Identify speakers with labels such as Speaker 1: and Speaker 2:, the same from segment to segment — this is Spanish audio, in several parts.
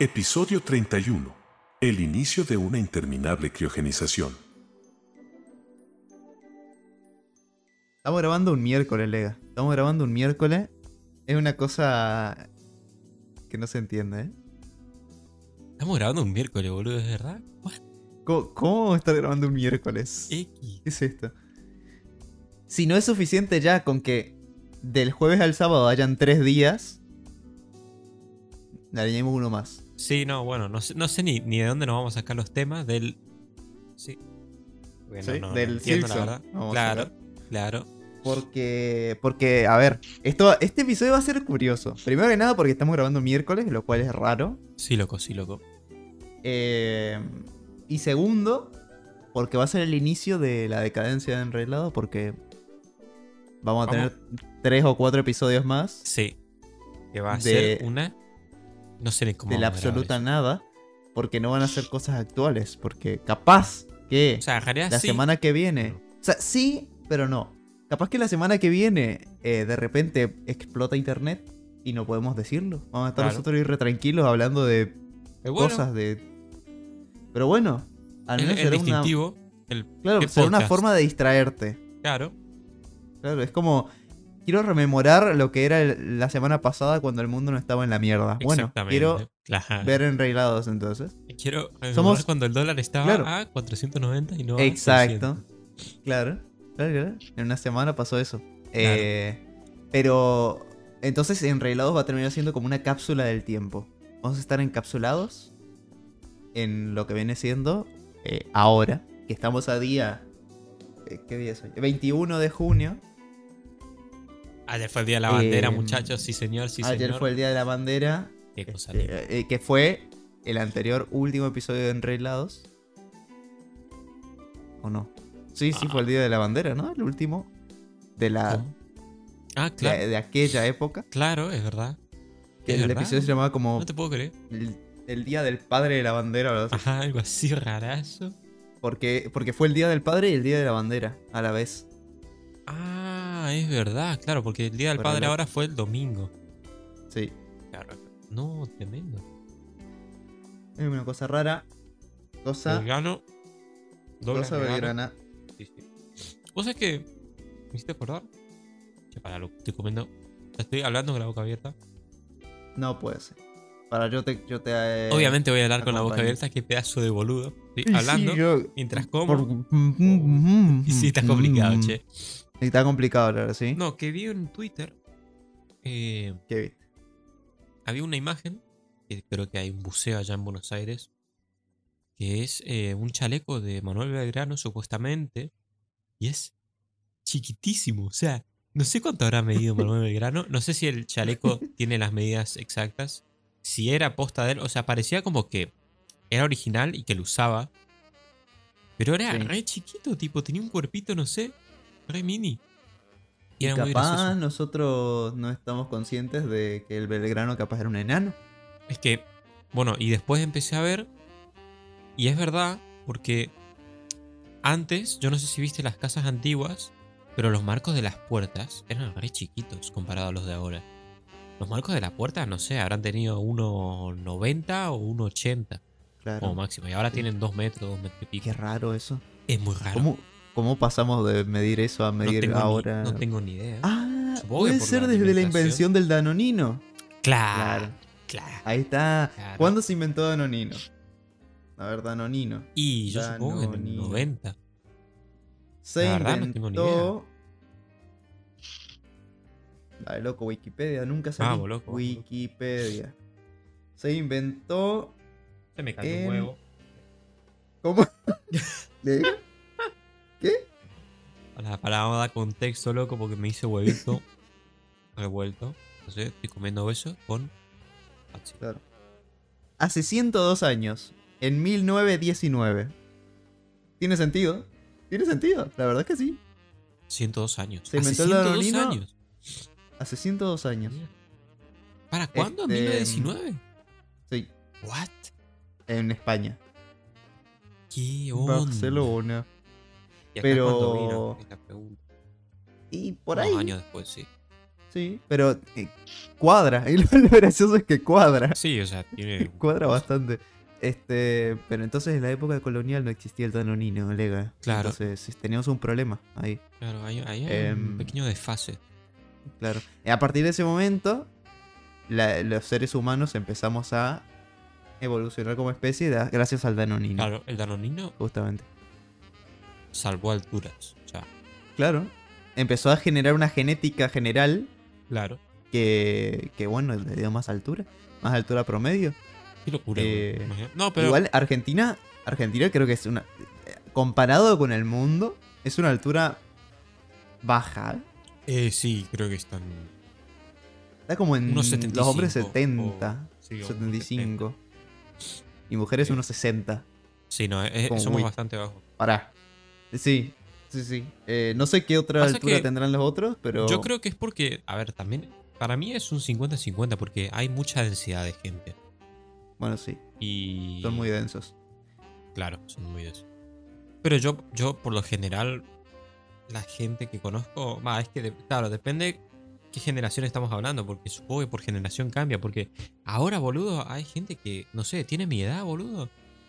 Speaker 1: Episodio 31. El inicio de una interminable criogenización.
Speaker 2: Estamos grabando un miércoles, Lega. Estamos grabando un miércoles. Es una cosa que no se entiende, ¿eh?
Speaker 3: Estamos grabando un miércoles, boludo, ¿es verdad? What?
Speaker 2: ¿Cómo, cómo estar grabando un miércoles?
Speaker 3: X.
Speaker 2: ¿Qué es esto? Si no es suficiente ya con que del jueves al sábado hayan tres días, le añadimos uno más.
Speaker 3: Sí, no, bueno, no sé, no sé ni, ni de dónde nos vamos a sacar los temas del. Sí. Porque
Speaker 2: Sí,
Speaker 3: no,
Speaker 2: del
Speaker 3: no entiendo, la verdad. Claro, claro.
Speaker 2: Porque, porque, a ver, esto, este episodio va a ser curioso. Primero que nada porque estamos grabando miércoles, lo cual es raro.
Speaker 3: Sí, loco, sí, loco.
Speaker 2: Eh, y segundo, porque va a ser el inicio de la decadencia de Enreglado, porque vamos a
Speaker 3: Vamos.
Speaker 2: tener tres o cuatro episodios más
Speaker 3: Sí. Que va a
Speaker 2: De-
Speaker 3: ser una. No ni cómo.
Speaker 2: de la absoluta
Speaker 3: eso.
Speaker 2: nada, porque no van a ser cosas actuales, porque capaz que
Speaker 3: O sea,
Speaker 2: la
Speaker 3: sí.
Speaker 2: semana que viene, o sea, sí, pero no. Capaz que la semana que viene eh, de repente explota internet y no podemos decirlo. Vamos a estar
Speaker 3: Claro.
Speaker 2: nosotros ir re tranquilos hablando de
Speaker 3: bueno,
Speaker 2: cosas de... Pero bueno, al menos
Speaker 3: el
Speaker 2: será una...
Speaker 3: El,
Speaker 2: Claro,
Speaker 3: ¿qué
Speaker 2: será una forma de distraerte.
Speaker 3: Claro.
Speaker 2: Claro, es como. Quiero rememorar lo que era el- la semana pasada cuando el mundo no estaba en la mierda. Bueno, quiero
Speaker 3: Claro.
Speaker 2: ver enreglados entonces.
Speaker 3: Quiero
Speaker 2: Somos-
Speaker 3: Somos... cuando el dólar estaba
Speaker 2: Claro.
Speaker 3: a 490 y no a
Speaker 2: Exacto.
Speaker 3: 300.
Speaker 2: Claro, claro, claro. En una semana pasó eso. Eh, pero. Entonces, enreglados va a terminar siendo como una cápsula del tiempo. Vamos a estar encapsulados en lo que viene siendo eh, ahora, que estamos a día. eh, ¿Qué día es hoy? 21 de junio.
Speaker 3: Ayer fue el día de la bandera,
Speaker 2: Eh,
Speaker 3: muchachos. Sí, señor, sí,
Speaker 2: Ayer
Speaker 3: señor.
Speaker 2: fue el día de la bandera.
Speaker 3: Qué cosa
Speaker 2: Este, eh, que fue el anterior último episodio de Enreglados. ¿O no? Sí, sí,
Speaker 3: Ah.
Speaker 2: fue el día de la bandera, ¿no? El último de la
Speaker 3: ¿Cómo? Ah,
Speaker 2: de,
Speaker 3: claro.
Speaker 2: de aquella época.
Speaker 3: Claro, es verdad.
Speaker 2: Que
Speaker 3: Es
Speaker 2: el
Speaker 3: verdad.
Speaker 2: episodio se llamaba como
Speaker 3: No te puedo creer.
Speaker 2: el, el día del padre de la bandera, ¿verdad?
Speaker 3: Ajá, algo así rarazo.
Speaker 2: Porque, porque fue el día del padre y el día de la bandera a la vez.
Speaker 3: Ah, es verdad, claro, porque el día del padre ahora fue el domingo.
Speaker 2: Sí.
Speaker 3: Claro. No, tremendo.
Speaker 2: Es una cosa rara. Cosa,
Speaker 3: doble
Speaker 2: cosa belgrana.
Speaker 3: Sí, sí. ¿Vos sabés que me hiciste acordar? Che, para lo que estoy comiendo. Estoy hablando con la boca abierta.
Speaker 2: No puede ser. Para yo te. Yo te eh,
Speaker 3: Obviamente voy a hablar con la boca abierta, qué pedazo de boludo. Estoy
Speaker 2: sí,
Speaker 3: hablando
Speaker 2: yo-
Speaker 3: mientras
Speaker 2: por-
Speaker 3: como.
Speaker 2: Mm,
Speaker 3: Y sí, está complicado,
Speaker 2: mm.
Speaker 3: che.
Speaker 2: Está complicado, claro, sí.
Speaker 3: No, que vi en Twitter. eh,
Speaker 2: ¿Qué viste?
Speaker 3: había una imagen, que creo que hay un buceo allá en Buenos Aires, que es eh, un chaleco de Manuel Belgrano, supuestamente, y es chiquitísimo. O sea, no sé cuánto habrá medido Manuel Belgrano, no sé si el chaleco tiene las medidas exactas, si era posta de él, o sea, parecía como que era original y que lo usaba, pero era
Speaker 2: Sí.
Speaker 3: re chiquito, tipo, tenía un cuerpito, no sé, re mini. Y
Speaker 2: Y capaz nosotros no estamos conscientes de que el Belgrano capaz era un enano.
Speaker 3: Es que, bueno, y después empecé a ver, y es verdad, porque antes, yo no sé si viste las casas antiguas, pero los marcos de las puertas eran re chiquitos comparados a los de ahora. Los marcos de la puerta, no sé, habrán tenido 1,90 o 1,80
Speaker 2: Claro.
Speaker 3: como máximo. Y ahora tienen 2 metros, 2 metros y pico.
Speaker 2: Qué raro eso.
Speaker 3: Es muy raro.
Speaker 2: ¿Cómo, cómo pasamos de medir eso a
Speaker 3: no,
Speaker 2: medir
Speaker 3: ni-
Speaker 2: ahora?
Speaker 3: no tengo ni idea.
Speaker 2: Ah,
Speaker 3: Supongo
Speaker 2: puede ser
Speaker 3: la
Speaker 2: desde la invención del Danonino.
Speaker 3: claro,
Speaker 2: Claro.
Speaker 3: claro.
Speaker 2: Ahí está.
Speaker 3: Claro.
Speaker 2: ¿Cuándo se inventó Danonino? A ver, Danonino.
Speaker 3: Y yo supongo que en el
Speaker 2: Danonino.
Speaker 3: 90.
Speaker 2: Se
Speaker 3: La verdad, no tengo ni
Speaker 2: inventó. Dale, loco, Wikipedia, nunca.
Speaker 3: Vamos, loco.
Speaker 2: Wikipedia. Se inventó.
Speaker 3: Se me
Speaker 2: cayó un huevo. ¿Cómo? ¿Le- ¿Qué?
Speaker 3: Para, para dar contexto, loco, porque me hice huevito revuelto. Entonces estoy comiendo eso con.
Speaker 2: Claro. Hace 102 años, en 1919. ¿Tiene sentido? ¿Tiene sentido? La verdad es que sí.
Speaker 3: 102 años.
Speaker 2: ¿Se
Speaker 3: Hace
Speaker 2: inventó el
Speaker 3: 102
Speaker 2: danonino?
Speaker 3: años.
Speaker 2: Hace 102 años.
Speaker 3: ¿Para cuándo?
Speaker 2: Este,
Speaker 3: ¿1919?
Speaker 2: Sí,
Speaker 3: ¿What?
Speaker 2: en España.
Speaker 3: ¿Qué onda?
Speaker 2: Barcelona.
Speaker 3: ¿Y acá
Speaker 2: Pero-
Speaker 3: vino? Es la pregunta.
Speaker 2: Y por
Speaker 3: Unos
Speaker 2: ahí.
Speaker 3: años después, sí.
Speaker 2: Sí, pero eh, cuadra. Y lo, lo gracioso es que cuadra.
Speaker 3: Sí, o sea, tiene.
Speaker 2: Cuadra bastante. Este, pero entonces en la época colonial no existía el danonino, Lega.
Speaker 3: Claro.
Speaker 2: Entonces teníamos un problema ahí,
Speaker 3: Claro, ahí, ahí hay
Speaker 2: Em,
Speaker 3: un pequeño desfase.
Speaker 2: claro. A partir de ese momento, la- los seres humanos empezamos a evolucionar como especie gracias al danonino,
Speaker 3: Claro, el danonino
Speaker 2: justamente.
Speaker 3: Salvó alturas.
Speaker 2: Claro. Empezó a generar una genética general
Speaker 3: claro.
Speaker 2: que, que bueno, le dio más altura, más altura promedio.
Speaker 3: Qué locura.
Speaker 2: Eh,
Speaker 3: No, pero.
Speaker 2: Igual Argentina, Argentina creo que es una comparado con el mundo, es una altura baja.
Speaker 3: Eh, sí, creo que están.
Speaker 2: Está como en
Speaker 3: Unos
Speaker 2: los
Speaker 3: 75
Speaker 2: hombres 70,
Speaker 3: o- sí, o unos
Speaker 2: 75 y mujeres unos 60.
Speaker 3: Sí, no, eh,
Speaker 2: Como
Speaker 3: somos
Speaker 2: muy-
Speaker 3: bastante bajos.
Speaker 2: Pará. Sí, sí, sí. Eh, no sé qué otra
Speaker 3: Pasa
Speaker 2: altura tendrán los otros, pero
Speaker 3: Yo creo que es porque, a ver, también. Para mí es un 50-50 porque hay mucha densidad de gente.
Speaker 2: bueno, sí,
Speaker 3: Y.
Speaker 2: son muy densos.
Speaker 3: Claro, son muy de eso. Pero yo, yo por lo general, la gente que conozco, va, es que, de- claro, depende qué generación estamos hablando, porque supongo que por generación cambia, porque ahora, boludo, hay gente que, no sé, tiene mi edad, boludo,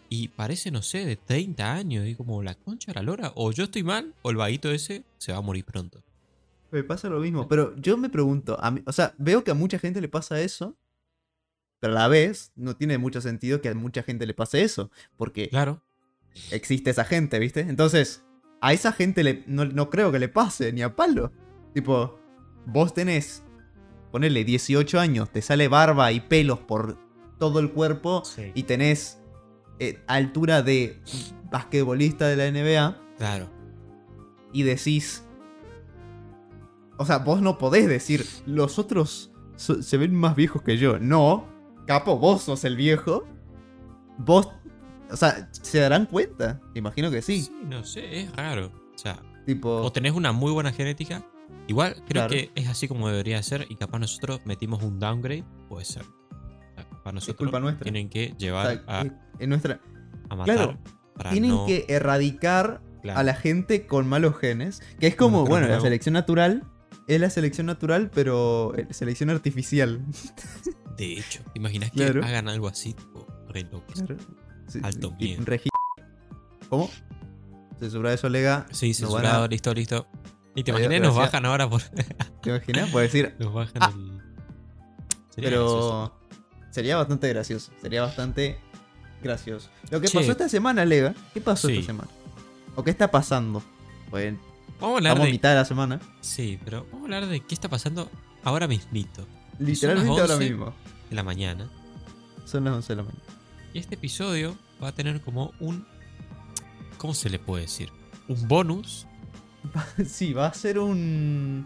Speaker 3: y parece, no sé, de 30 años, y como la concha de la lora, o yo estoy mal, o el vaguito ese se va a morir pronto.
Speaker 2: Me pasa lo mismo, pero yo me pregunto, a mí- o sea, veo que a mucha gente le pasa eso, pero a la vez no tiene mucho sentido que a mucha gente le pase eso, porque
Speaker 3: Claro,
Speaker 2: existe esa gente, ¿viste? Entonces, a esa gente le, no, no creo que le pase, ni a palo. Tipo, vos tenés, ponele 18 años, te sale barba y pelos por todo el cuerpo y tenés eh, altura de basquetbolista de la NBA
Speaker 3: claro.
Speaker 2: y decís... O sea, vos no podés decir, los otros so- se ven más viejos que yo. No, capo, vos sos el viejo. Vos... O sea, ¿se darán cuenta? Imagino que sí.
Speaker 3: Sí, no sé, es raro. O sea,
Speaker 2: Tipo...
Speaker 3: o tenés una muy buena genética. Igual creo
Speaker 2: Claro.
Speaker 3: que es así como debería ser y capaz nosotros metimos un downgrade, puede ser. Capaz nosotros
Speaker 2: culpa nuestra.
Speaker 3: tienen que
Speaker 2: o
Speaker 3: llevar
Speaker 2: sea,
Speaker 3: a,
Speaker 2: en nuestra...
Speaker 3: a matar
Speaker 2: claro,
Speaker 3: para
Speaker 2: Tienen
Speaker 3: no...
Speaker 2: que erradicar
Speaker 3: claro.
Speaker 2: a la gente con malos genes. Que es como,
Speaker 3: Bueno, pero
Speaker 2: la selección natural. Es la selección natural, pero eh, selección artificial.
Speaker 3: De hecho, ¿te imaginas que
Speaker 2: Claro.
Speaker 3: hagan algo así? Tipo, re locos.
Speaker 2: Sí,
Speaker 3: Alto miedo.
Speaker 2: ¿Cómo? Censura eso, lega.
Speaker 3: Sí, censurado,
Speaker 2: a-
Speaker 3: listo, listo. Y te imaginas, nos bajan ahora por...
Speaker 2: ¿Te imaginas? Puede decir,
Speaker 3: nos bajan
Speaker 2: Ah.
Speaker 3: el... Sería gracioso.
Speaker 2: Sería bastante gracioso. Sería bastante gracioso. Lo que
Speaker 3: Che.
Speaker 2: pasó esta semana, Lega. ¿Qué pasó
Speaker 3: Sí.
Speaker 2: esta semana? ¿O qué está pasando? Pues
Speaker 3: Vamos a hablar de...
Speaker 2: mitad de la semana.
Speaker 3: Sí, pero vamos a hablar de qué está pasando ahora mismito.
Speaker 2: Literalmente ahora
Speaker 3: 11.
Speaker 2: mismo.
Speaker 3: En la mañana.
Speaker 2: Son las 11 de la mañana.
Speaker 3: Y este episodio va a tener como un... ¿Cómo se le puede decir? Un bonus.
Speaker 2: Sí, va a ser un.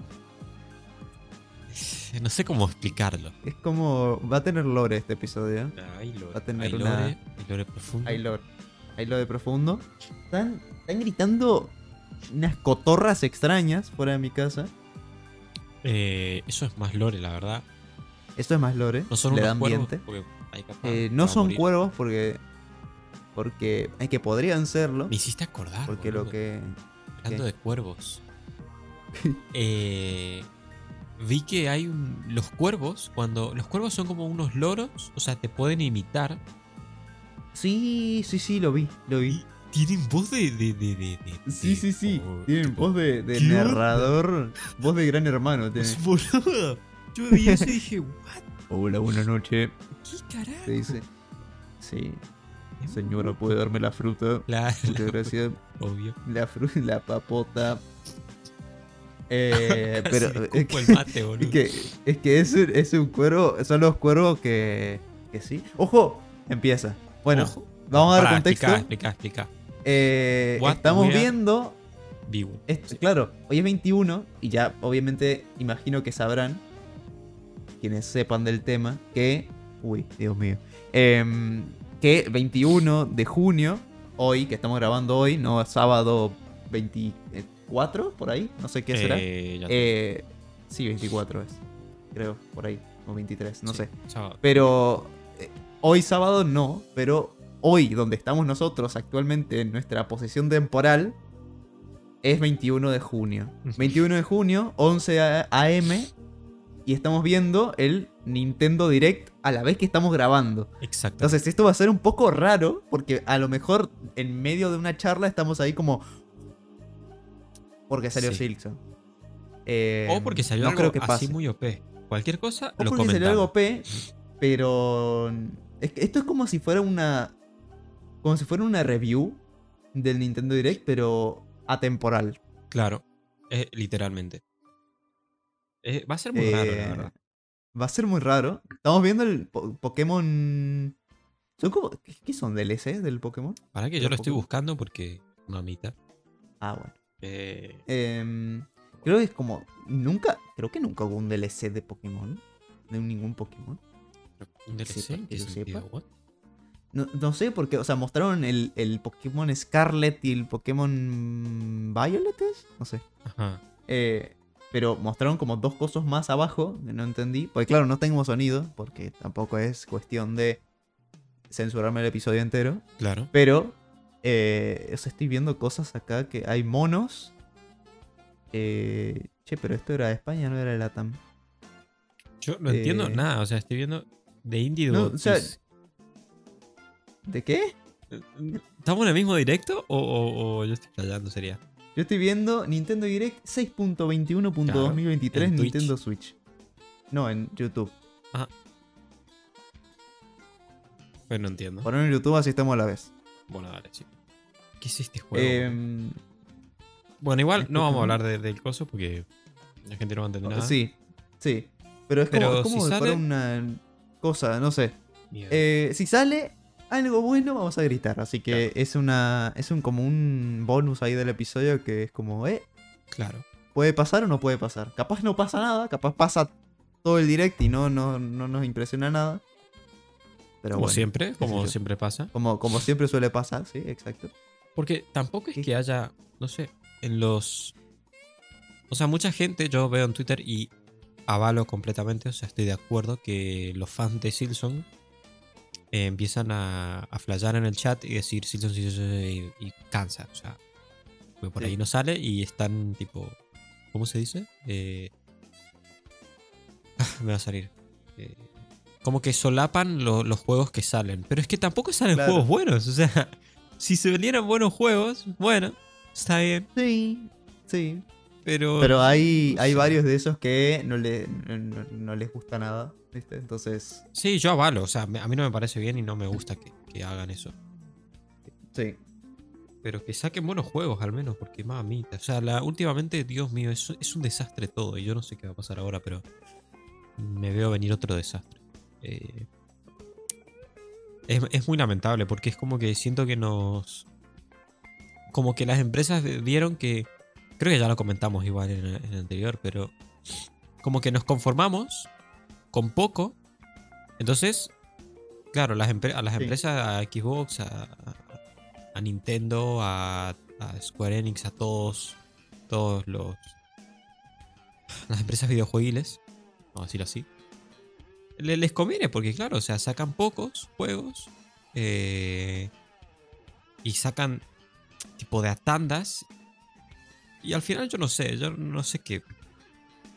Speaker 3: No sé cómo explicarlo.
Speaker 2: Es como. Va a tener lore este episodio.
Speaker 3: Hay lore,
Speaker 2: Va a tener
Speaker 3: hay
Speaker 2: una-
Speaker 3: lore, hay lore profundo.
Speaker 2: Hay lore. Hay lore profundo. Están, están gritando unas cotorras extrañas fuera de mi casa.
Speaker 3: Eh, eso es más lore, la verdad.
Speaker 2: Esto es más lore.
Speaker 3: No son
Speaker 2: le
Speaker 3: unos cuervos, porque capaz
Speaker 2: Eh, no son
Speaker 3: morir.
Speaker 2: cuervos porque. Porque. Es que podrían serlo.
Speaker 3: Me hiciste acordar.
Speaker 2: Porque lo que.
Speaker 3: Hablando
Speaker 2: ¿Qué?
Speaker 3: de cuervos. eh, vi que hay un- los cuervos, cuando los cuervos son como unos loros, o sea, te pueden imitar.
Speaker 2: Sí, sí, sí, lo vi. Lo vi.
Speaker 3: Tienen voz de... de, de, de- de-
Speaker 2: Sí, sí, sí. Tienen
Speaker 3: tipo,
Speaker 2: voz de, de narrador. Voz de gran hermano. tienen.
Speaker 3: Boludo. Yo vi eso y dije, ¿what?
Speaker 2: Hola, buenas noches.
Speaker 3: ¿Qué carajo?
Speaker 2: Te dice. Sí. Señora, ¿puede darme la fruta?
Speaker 3: Claro,
Speaker 2: Muchas gracias.
Speaker 3: obvio.
Speaker 2: La fruta, la papota. Eh, pero es que,
Speaker 3: el mate, boludo.
Speaker 2: es que, es, que es un, es un cuervo. Son los cuervos que. Que sí. ¡Ojo! Empieza. Bueno,
Speaker 3: Ojo.
Speaker 2: vamos a dar contexto.
Speaker 3: Explica, explica, explica.
Speaker 2: Eh, estamos viendo.
Speaker 3: Vivo.
Speaker 2: claro, hoy es 21 y ya obviamente imagino que sabrán, quienes sepan del tema, que... Uy, Dios mío. Em, que 21 de junio, hoy, que estamos grabando hoy, no sábado 24, por ahí, no sé qué será.
Speaker 3: Eh,
Speaker 2: Eh, sí, 24 es, creo, por ahí, o 23, no
Speaker 3: sí,
Speaker 2: sé.
Speaker 3: sábado.
Speaker 2: Pero eh, hoy sábado no, pero hoy donde estamos nosotros actualmente en nuestra posición temporal es 21 de junio.
Speaker 3: Ujú.
Speaker 2: 21 de junio, 11 a- AM, y estamos viendo el Nintendo Direct a la vez que estamos grabando.
Speaker 3: Exacto.
Speaker 2: Entonces esto va a ser un poco raro porque a lo mejor en medio de una charla estamos ahí como... Porque salió
Speaker 3: Sí.
Speaker 2: Silksong. Eh,
Speaker 3: o porque salió
Speaker 2: no
Speaker 3: algo
Speaker 2: creo que
Speaker 3: así
Speaker 2: pase.
Speaker 3: muy OP. Cualquier cosa,
Speaker 2: O
Speaker 3: lo
Speaker 2: porque salió algo OP, pero... es que esto es como si fuera una... Como si fuera una review del Nintendo Direct, pero atemporal.
Speaker 3: Claro, eh, literalmente. Eh, va a ser muy raro, la verdad.
Speaker 2: Va a ser muy raro. Estamos viendo el po- Pokémon... ¿Son como... ¿Qué son DLC del Pokémon?
Speaker 3: Para que yo lo estoy buscando porque, mamita.
Speaker 2: Ah, bueno.
Speaker 3: Eh,
Speaker 2: Em, creo que es como. Nunca. Creo que nunca hubo un DLC de Pokémon. De ningún Pokémon.
Speaker 3: ¿Un DLC?
Speaker 2: sepa,
Speaker 3: ¿En
Speaker 2: que yo sepa. No, no sé, porque, o sea, mostraron el, el Pokémon Scarlet y el Pokémon Violet, ¿es? No sé.
Speaker 3: Ajá.
Speaker 2: Eh, pero mostraron como dos cosas más abajo, que no entendí. Porque, claro, no tengo sonido, porque tampoco es cuestión de censurarme el episodio entero.
Speaker 3: Claro.
Speaker 2: Pero, eh, o sea, estoy viendo cosas acá que hay monos. Eh, che, pero esto era de España, no era de Latam.
Speaker 3: Yo no entiendo
Speaker 2: Eh,
Speaker 3: nada. O sea, estoy viendo de Indie
Speaker 2: No, o sea, ¿De qué?
Speaker 3: ¿Estamos en el mismo directo o, o- o yo estoy fallando? Sería.
Speaker 2: Yo estoy viendo Nintendo Direct 6.21.2023
Speaker 3: Claro.
Speaker 2: Nintendo Switch. No, en YouTube.
Speaker 3: Pues no entiendo.
Speaker 2: Poner en YouTube así estamos a la vez.
Speaker 3: Bueno, dale, sí. ¿Qué es este juego?
Speaker 2: Em,
Speaker 3: bueno, igual no vamos a hablar de- del coso porque la gente no va a entender nada.
Speaker 2: sí, sí. Pero es
Speaker 3: Pero
Speaker 2: como, es como
Speaker 3: si
Speaker 2: una cosa, no sé. Eh, si sale algo bueno, vamos a gritar. Así que
Speaker 3: Claro.
Speaker 2: es una. Es un como un bonus ahí del episodio que es como, eh,
Speaker 3: claro.
Speaker 2: ¿puede pasar o no puede pasar? Capaz no pasa nada, capaz pasa todo el direct y no, no, no nos impresiona nada. Pero
Speaker 3: como
Speaker 2: bueno,
Speaker 3: siempre, como siempre pasa.
Speaker 2: Como, como siempre suele pasar, sí, exacto.
Speaker 3: Porque tampoco es
Speaker 2: ¿Qué?
Speaker 3: que haya, no sé, en los... O sea, mucha gente yo veo en Twitter y avalo completamente, o sea, estoy de acuerdo que los fans de Silson eh, empiezan a, a flashear en el chat y decir Silson, Silson, y, y cansa, o sea, pues por
Speaker 2: Sí.
Speaker 3: ahí no sale y están tipo, ¿cómo se dice? Eh, me va a salir. Eh, como que solapan lo- los juegos que salen, pero es que tampoco salen
Speaker 2: Claro.
Speaker 3: juegos buenos, o sea, si se vendieran buenos juegos, bueno, está bien,
Speaker 2: Sí, sí.
Speaker 3: pero...
Speaker 2: Pero hay,
Speaker 3: no
Speaker 2: hay varios de esos que no, le, no, les gusta nada, ¿viste? Entonces,
Speaker 3: Sí, yo avalo, o sea, a mí no me parece bien y no me gusta que, que hagan eso.
Speaker 2: sí.
Speaker 3: Pero que saquen buenos juegos al menos, porque mamita. O sea, la, últimamente, Dios mío, es, es un desastre todo. Y yo no sé qué va a pasar ahora, pero me veo venir otro desastre. Eh, es, es muy lamentable, porque es como que siento que nos... Como que las empresas vieron que... Creo que ya lo comentamos igual en, el- en el anterior, pero... Como que nos conformamos con poco. Entonces, claro, las a las
Speaker 2: Sí.
Speaker 3: empresas, a Xbox, a, a- a Nintendo, a, a Square Enix, a todos, todos los las empresas videojuegiles, vamos a decirlo así, le- les conviene porque claro, o sea, sacan pocos juegos eh, y sacan tipo de a tandas y al final yo no sé, yo no sé qué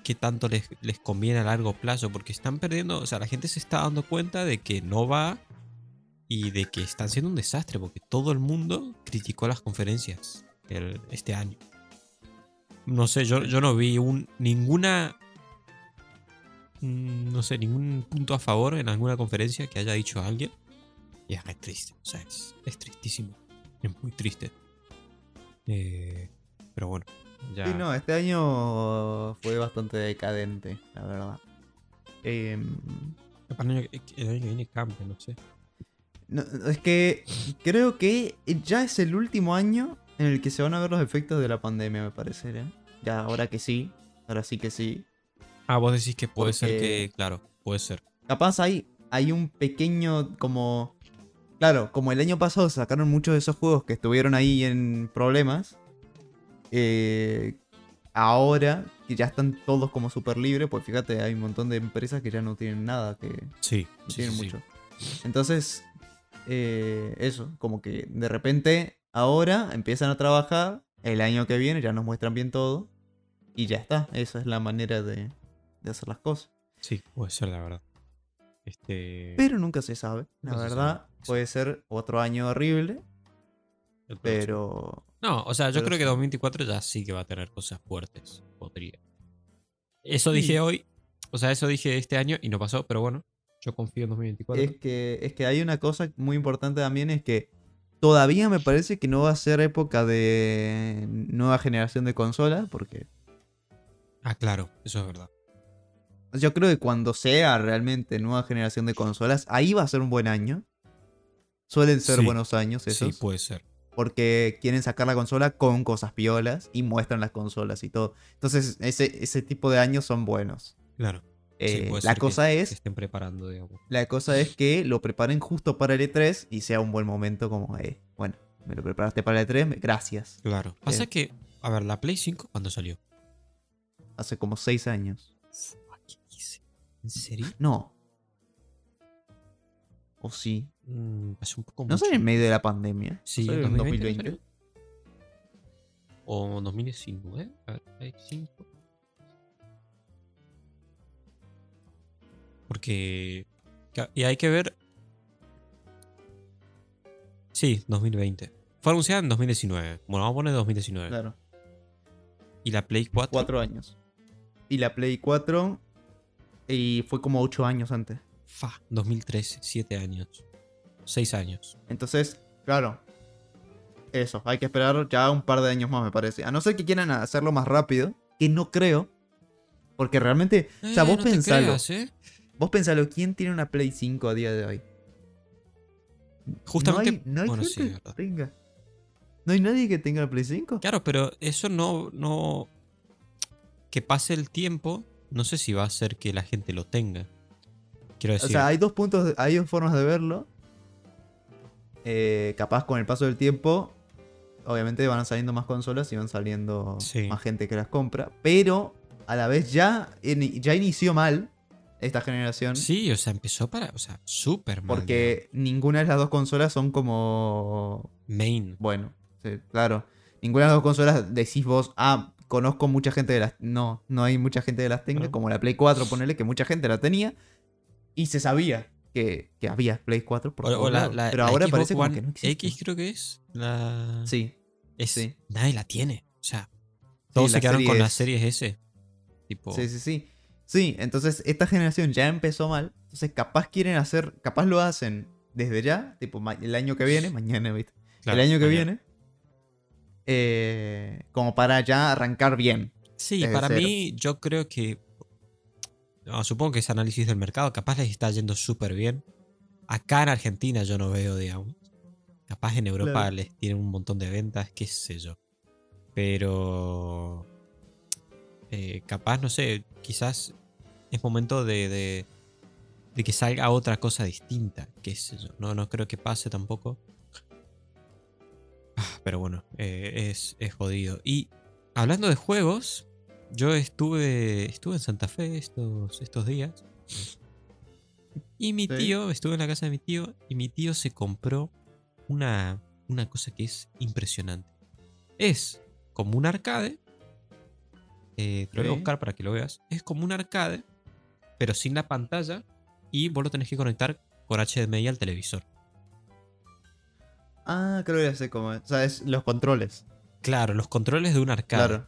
Speaker 3: qué tanto les, les conviene a largo plazo porque están perdiendo, o sea, la gente se está dando cuenta de que no va y de que están siendo un desastre porque todo el mundo criticó las conferencias este año. No sé, yo, yo no vi un, ninguna. Mm, No sé, ningún punto a favor en alguna conferencia que haya dicho alguien. Y es triste, o sea, es, es tristísimo. Es muy triste. Eh, pero bueno, ya.
Speaker 2: Sí, no, este año fue bastante decadente, la verdad. Em,
Speaker 3: El año, que- el año que viene cambia, no sé.
Speaker 2: no, es que creo que ya es el último año en el que se van a ver los efectos de la pandemia, me parece. ¿eh? Ya, ahora que sí, ahora sí que sí.
Speaker 3: Ah, vos decís que puede ser que. Claro, puede ser.
Speaker 2: Capaz hay, hay un pequeño como... Claro, como el año pasado sacaron muchos de esos juegos que estuvieron ahí en problemas. eh, ahora que ya están todos como súper libres, pues fíjate, hay un montón de empresas que ya no tienen nada, que
Speaker 3: Sí,
Speaker 2: no
Speaker 3: sí,
Speaker 2: tienen
Speaker 3: sí, sí.
Speaker 2: mucho. Entonces, eh, eso, como que de repente ahora empiezan a trabajar, el año que viene ya nos muestran bien todo y ya está. Esa es la manera de, de hacer las cosas.
Speaker 3: Sí, puede ser, la verdad. Este.
Speaker 2: Pero nunca se sabe. La
Speaker 3: se
Speaker 2: verdad,
Speaker 3: sabe.
Speaker 2: puede ser otro año horrible, pero...
Speaker 3: No, o sea, yo
Speaker 2: pero
Speaker 3: creo que
Speaker 2: sí.
Speaker 3: 2024 ya sí que va a tener cosas fuertes. Podría. Eso
Speaker 2: Sí.
Speaker 3: dije hoy. O sea, eso dije este año y no pasó, pero bueno. Yo confío en 2024.
Speaker 2: Es que, es que hay una cosa muy importante también, es que todavía me parece que no va a ser época de nueva generación de consolas, porque
Speaker 3: Ah, claro, eso es verdad.
Speaker 2: Yo creo que cuando sea realmente nueva generación de consolas, ahí va a ser un buen año. Suelen ser
Speaker 3: Sí.
Speaker 2: buenos años
Speaker 3: Sí,
Speaker 2: esos,
Speaker 3: puede ser.
Speaker 2: porque quieren sacar la consola con cosas piolas y muestran las consolas y todo. Entonces, ese, ese tipo de años son buenos.
Speaker 3: Claro. Sí,
Speaker 2: Eh, la
Speaker 3: que-
Speaker 2: cosa
Speaker 3: que
Speaker 2: es
Speaker 3: estén preparando, digamos.
Speaker 2: La cosa es que lo preparen justo para el E3 y sea un buen momento como, eh, bueno, me lo preparaste para el E3, me- gracias.
Speaker 3: Claro. Pasa
Speaker 2: Eh.
Speaker 3: que, a ver, la Play 5, ¿cuándo salió?
Speaker 2: Hace como seis años.
Speaker 3: ¿En serio?
Speaker 2: No. O sí.
Speaker 3: Mm, un poco
Speaker 2: ¿No
Speaker 3: mucho.
Speaker 2: salió en medio de la pandemia?
Speaker 3: Sí,
Speaker 2: ¿No salió en
Speaker 3: 2020.
Speaker 2: 2020?
Speaker 3: O 2019. A ver, Play 5. Porque. Y hay que ver. Sí, 2020. Fue anunciada en 2019. Bueno, vamos a poner 2019.
Speaker 2: Claro.
Speaker 3: ¿Y la Play 4?
Speaker 2: Cuatro años. Y la Play 4. Y fue como ocho años antes.
Speaker 3: Fa, 2013, 7 años. 6 años.
Speaker 2: Entonces, claro. Eso, hay que esperar ya un par de años más, me parece. A no ser que quieran hacerlo más rápido, que no creo. Porque realmente, o sea,
Speaker 3: Eh,
Speaker 2: vos
Speaker 3: no
Speaker 2: pensalo.
Speaker 3: creas, ¿eh?
Speaker 2: Vos pensalo, ¿quién tiene una Play 5 a día de hoy?
Speaker 3: Justamente.
Speaker 2: No hay, no hay
Speaker 3: bueno,
Speaker 2: gente
Speaker 3: sí, es
Speaker 2: que
Speaker 3: verdad.
Speaker 2: tenga. No hay nadie que tenga la Play 5.
Speaker 3: Claro, pero eso no, no. Que pase el tiempo, no sé si va a hacer que la gente lo tenga. Quiero
Speaker 2: O
Speaker 3: decir.
Speaker 2: sea, hay dos puntos, hay dos formas de verlo. Eh, capaz con el paso del tiempo, obviamente van saliendo más consolas y van saliendo
Speaker 3: Sí.
Speaker 2: más gente que las compra. Pero a la vez ya, ya inició mal esta generación.
Speaker 3: sí, o sea, empezó para. O sea, súper mal.
Speaker 2: Porque ninguna de las dos consolas son como.
Speaker 3: Main.
Speaker 2: Bueno, sí, claro. Ninguna de las dos consolas decís vos, ah, conozco mucha gente de las. No, no hay mucha gente que las tenga, como la Play 4, ponele, que mucha gente la tenía. Y se sabía que, que había Play 4 por
Speaker 3: O, o la, la-
Speaker 2: Pero
Speaker 3: la
Speaker 2: ahora
Speaker 3: Xbox
Speaker 2: parece como que no existe.
Speaker 3: X creo que es. La.
Speaker 2: Sí,
Speaker 3: Es,
Speaker 2: sí.
Speaker 3: Nadie la tiene. O sea, todos
Speaker 2: la
Speaker 3: se quedaron con
Speaker 2: serie
Speaker 3: la
Speaker 2: es-
Speaker 3: series S. Tipo.
Speaker 2: sí, sí, sí. Sí, entonces esta generación ya empezó mal. Entonces capaz quieren hacer, capaz lo hacen desde ya, tipo el año que viene, mañana, ¿viste?
Speaker 3: claro,
Speaker 2: el año que
Speaker 3: mañana.
Speaker 2: viene. Eh, como para ya arrancar bien.
Speaker 3: Sí,
Speaker 2: desde
Speaker 3: para
Speaker 2: cero.
Speaker 3: mí, yo creo que. no, supongo que es análisis del mercado. Capaz les está yendo súper bien. Acá en Argentina yo no veo, digamos. Capaz en Europa
Speaker 2: Claro.
Speaker 3: les tienen un montón de ventas, qué sé yo. Pero. eh, capaz, no sé, quizás es momento de, de, de que salga otra cosa distinta, qué sé yo. No, no creo que pase tampoco. Pero bueno, eh, es, es jodido. Y hablando de juegos, yo estuve, estuve en Santa Fe estos, estos días. Y mi
Speaker 2: Sí.
Speaker 3: tío, estuve en la casa de mi tío y mi tío se compró una, una cosa que es impresionante. Es como un arcade. eh, te lo voy a buscar para que lo veas. Es como un arcade, pero sin la pantalla. Y vos lo tenés que conectar con HDMI al televisor.
Speaker 2: Ah, creo que ya sé cómo es. O sea, es los controles.
Speaker 3: Claro, los controles de un arcade.
Speaker 2: Claro.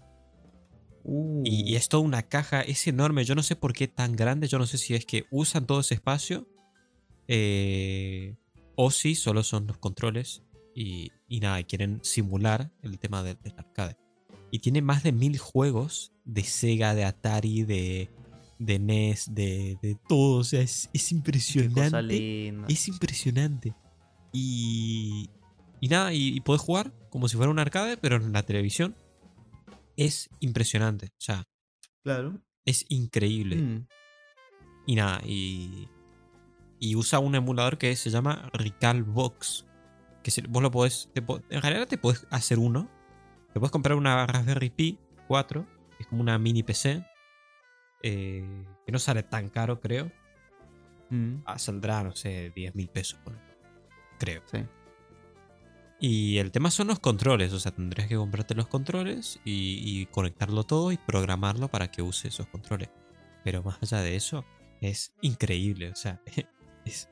Speaker 2: Uh,
Speaker 3: Y, y es toda una caja, es enorme. Yo no sé por qué tan grande. Yo no sé si es que usan todo ese espacio. eh, o si solo son los controles. Y, y nada, quieren simular el tema del, del arcade. Y tiene más de mil juegos de Sega, de Atari, de, de NES, de, de todo. O sea, es, es impresionante.
Speaker 2: linda.
Speaker 3: Es impresionante. Y, y nada, y, y podés jugar como si fuera un arcade, pero en la televisión. Es impresionante. O sea,
Speaker 2: Claro.
Speaker 3: es increíble.
Speaker 2: Mm,
Speaker 3: Y nada, y, y usa un emulador que se llama Recalbox. Que se- vos lo podés. te en realidad te podés hacer uno. Te puedes comprar una Raspberry Pi 4. que es como una mini PC. eh, que no sale tan caro, creo.
Speaker 2: mm,
Speaker 3: Ah, saldrá, no sé, 10 mil pesos. Creo.
Speaker 2: sí.
Speaker 3: Y el tema son los controles, o sea, tendrías que comprarte los controles y, y conectarlo todo y programarlo para que use esos controles. Pero más allá de eso, Es increíble, o sea, es...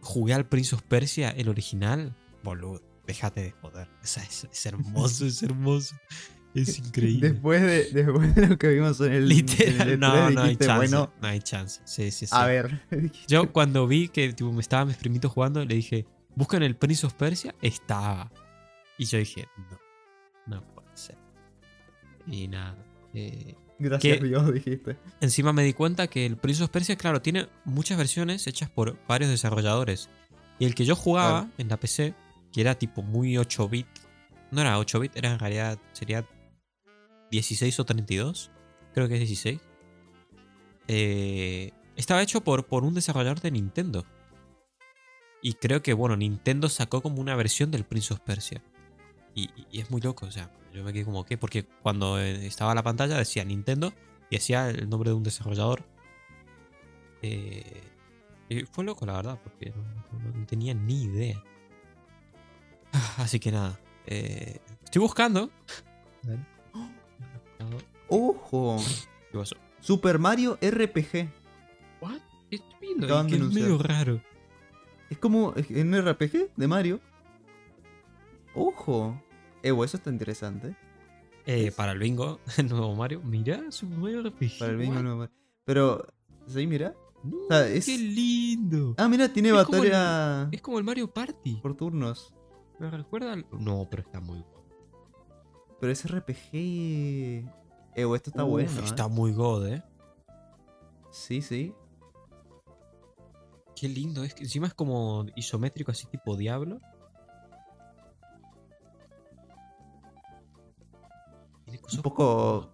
Speaker 3: Jugué al Prince of Persia, el original, boludo, déjate de joder. O sea, es, es hermoso, es hermoso. Es increíble.
Speaker 2: Después de, después de lo que vimos en el. en
Speaker 3: Literal,
Speaker 2: el
Speaker 3: no,
Speaker 2: E3,
Speaker 3: no hay chance.
Speaker 2: Bueno,
Speaker 3: No hay chance. Sí, sí, sí.
Speaker 2: a ver.
Speaker 3: Yo cuando vi que tipo, me estaban mis primitos jugando, le dije, buscan el Prince of Persia, estaba. Y yo dije, no, no puede ser. Y nada. eh,
Speaker 2: Gracias
Speaker 3: ¿Qué?
Speaker 2: Dios, dijiste.
Speaker 3: Encima me di cuenta que el Prince of Persia, claro, tiene muchas versiones hechas por varios desarrolladores. Y el que yo jugaba
Speaker 2: Claro.
Speaker 3: en la PC, que era tipo muy 8 bit, no era 8 bit, era en realidad, sería 16 o 32, creo que es 16. Eh, estaba hecho por, por un desarrollador de Nintendo. Y creo que, bueno, Nintendo sacó como una versión del Prince of Persia. Y, es muy loco, o sea, yo me quedé como que, porque cuando eh, estaba la pantalla decía Nintendo y decía el nombre de un desarrollador. Eh, y fue loco, la verdad, porque no, tenía ni idea. Ah, Así que nada, eh, estoy buscando.
Speaker 2: Ojo.
Speaker 3: ¿Qué pasó?
Speaker 2: Super Mario RPG.
Speaker 3: What? Estoy viendo es medio raro.
Speaker 2: Es como es un RPG de Mario. Ojo. Evo, eso está interesante.
Speaker 3: Eh, para el bingo, el nuevo Mario. Mirá, su Mario RPG.
Speaker 2: Para el bingo
Speaker 3: what?
Speaker 2: no Mario. Pero, ¿sí? Mira.
Speaker 3: No,
Speaker 2: sea, es-
Speaker 3: ¡Qué lindo!
Speaker 2: Ah, mira, tiene
Speaker 3: Es como el-
Speaker 2: batalla
Speaker 3: Es como el Mario Party.
Speaker 2: por turnos.
Speaker 3: ¿Me recuerda? al- No, pero está muy bueno.
Speaker 2: Pero es RPG. Evo, esto está
Speaker 3: Uf,
Speaker 2: bueno. ¿eh?
Speaker 3: Está muy god, eh.
Speaker 2: Sí, sí.
Speaker 3: Qué lindo. Es que encima es como isométrico, así tipo Diablo.
Speaker 2: Un poco.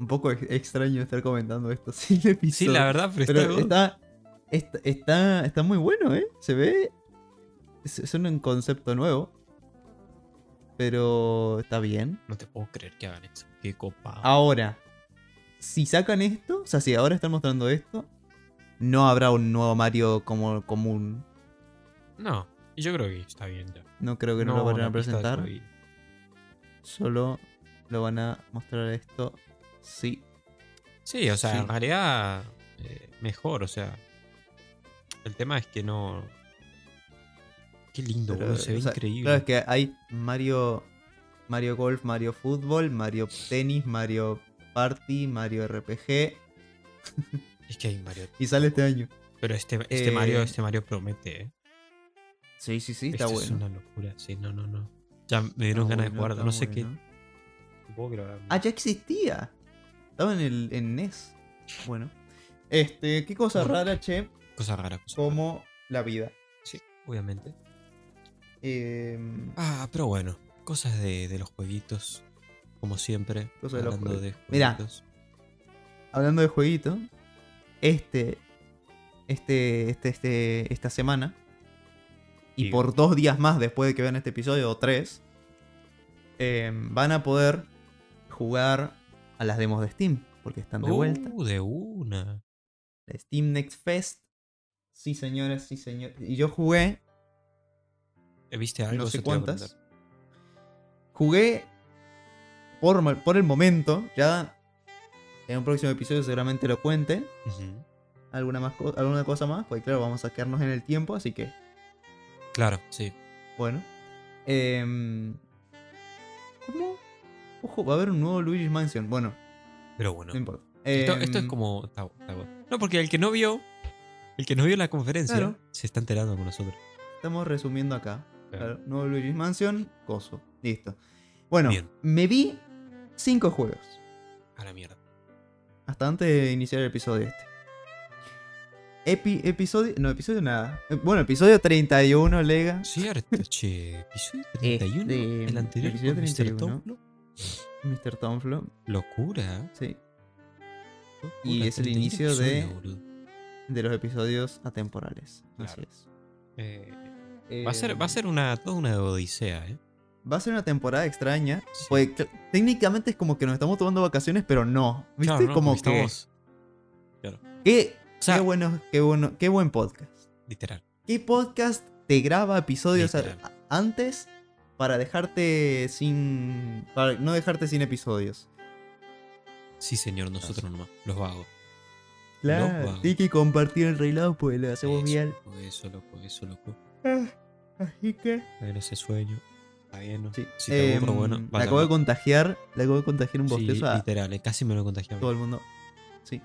Speaker 2: Un poco ex- extraño estar comentando esto sin episodio.
Speaker 3: Sí, la verdad, pero,
Speaker 2: Pero
Speaker 3: está
Speaker 2: está, está, muy bueno, ¿eh? Se ve. Es, es un concepto nuevo. Pero está bien.
Speaker 3: No te puedo creer que hagan eso. Qué copado.
Speaker 2: Ahora, si sacan esto, o sea, si ahora están mostrando esto, no habrá un nuevo Mario como común.
Speaker 3: No, y yo creo que está bien ya.
Speaker 2: No creo que no, lo vayan a presentar. Solo lo van a mostrar esto. Sí.
Speaker 3: Sí, o sea,
Speaker 2: Sí.
Speaker 3: en realidad eh, mejor, o sea. El tema es que no. Qué lindo,
Speaker 2: Pero,
Speaker 3: se ve
Speaker 2: sea,
Speaker 3: increíble.
Speaker 2: Claro, es que hay Mario. Mario Golf, Mario Fútbol, Mario Tenis, Mario Party, Mario RPG.
Speaker 3: Es que hay Mario.
Speaker 2: Y sale este año.
Speaker 3: Pero este, este
Speaker 2: Eh,
Speaker 3: Mario, este Mario promete, eh.
Speaker 2: Sí, sí, sí, está
Speaker 3: Esto
Speaker 2: bueno.
Speaker 3: Es una locura, sí, no, no, no. Ya me dieron
Speaker 2: Está
Speaker 3: ganas de
Speaker 2: bueno,
Speaker 3: jugar,
Speaker 2: está
Speaker 3: no sé
Speaker 2: bueno.
Speaker 3: qué. Supongo que lo habrán-
Speaker 2: Ah, ya existía. Estaba en el en NES. Bueno. Este, qué cosa rara, che,
Speaker 3: Cosa rara, cosa
Speaker 2: como la vida.
Speaker 3: Sí, obviamente.
Speaker 2: Em,
Speaker 3: Ah, pero bueno, cosas de, de los jueguitos. Como siempre.
Speaker 2: Cosas de los
Speaker 3: hablando de
Speaker 2: jueguitos. Mirá.
Speaker 3: jueguitos.
Speaker 2: hablando de jueguito, este, este, este, este, esta semana, y
Speaker 3: Sí.
Speaker 2: por dos días más después de que vean este episodio, o tres, em, van a poder jugar a las demos de Steam, porque están de vuelta.
Speaker 3: Uh, de una.
Speaker 2: Steam Next Fest. Sí, señores, sí, señores. Y yo jugué,
Speaker 3: ¿Viste algo?
Speaker 2: no sé cuántas. Jugué por, por el momento, ya en un próximo episodio seguramente lo cuente. Alguna, más co- alguna cosa más, pues claro, vamos a quedarnos en el tiempo, así que
Speaker 3: Claro, sí.
Speaker 2: bueno. Em, ¿Cómo? Ojo, va a haber un nuevo Luigi's Mansion. Bueno,
Speaker 3: Pero bueno.
Speaker 2: no importa.
Speaker 3: Esto, esto es
Speaker 2: Em,
Speaker 3: como. está- está bueno. No, porque el que no vio. El que no vio la conferencia
Speaker 2: Claro.
Speaker 3: se está enterando con nosotros.
Speaker 2: Estamos resumiendo acá.
Speaker 3: Claro.
Speaker 2: Claro, nuevo Luigi's Mansion, coso. Listo. Bueno,
Speaker 3: Bien.
Speaker 2: me vi cinco juegos.
Speaker 3: A la mierda.
Speaker 2: Hasta antes de iniciar el episodio este. Epi- episodio. No, episodio nada. Eh, Bueno, episodio 31, Lega.
Speaker 3: Cierto, che. Episodio 31.
Speaker 2: Este,
Speaker 3: el anterior
Speaker 2: episodio
Speaker 3: con Mr.
Speaker 2: 31.
Speaker 3: Tonflo.
Speaker 2: Mr. Tonflo.
Speaker 3: Locura.
Speaker 2: Sí.
Speaker 3: locura,
Speaker 2: Y es el
Speaker 3: 31
Speaker 2: inicio de-. De los episodios atemporales. Así es.
Speaker 3: Eh, va, a ser, va a
Speaker 2: Eh,
Speaker 3: ser una, toda una odisea, ¿eh?
Speaker 2: Va a ser una temporada extraña.
Speaker 3: Sí.
Speaker 2: Pues técnicamente es como que nos estamos tomando vacaciones, pero no. ¿Viste?
Speaker 3: Claro, ¿no?
Speaker 2: como que.
Speaker 3: estamos-
Speaker 2: Qué,
Speaker 3: O sea-
Speaker 2: qué bueno, qué bueno, qué buen podcast.
Speaker 3: Literal.
Speaker 2: ¿Qué podcast te graba episodios
Speaker 3: Literal.
Speaker 2: antes para dejarte sin. para no dejarte sin episodios?
Speaker 3: Sí, señor, nosotros nomás. Los vagos.
Speaker 2: Claro,
Speaker 3: Loco.
Speaker 2: tiene que compartir el reloj, pues lo hacemos
Speaker 3: Eso,
Speaker 2: bien.
Speaker 3: loco, Eso, loco, eso, loco.
Speaker 2: Así que.
Speaker 3: Ese sueño. Está bien, ¿no?
Speaker 2: Sí. Em,
Speaker 3: bueno, vaya,
Speaker 2: acabo de contagiar. Le acabo de contagiar un
Speaker 3: Sí,
Speaker 2: bostezo a
Speaker 3: literal, eh, casi me lo contagiaba.
Speaker 2: todo el mundo. Sí.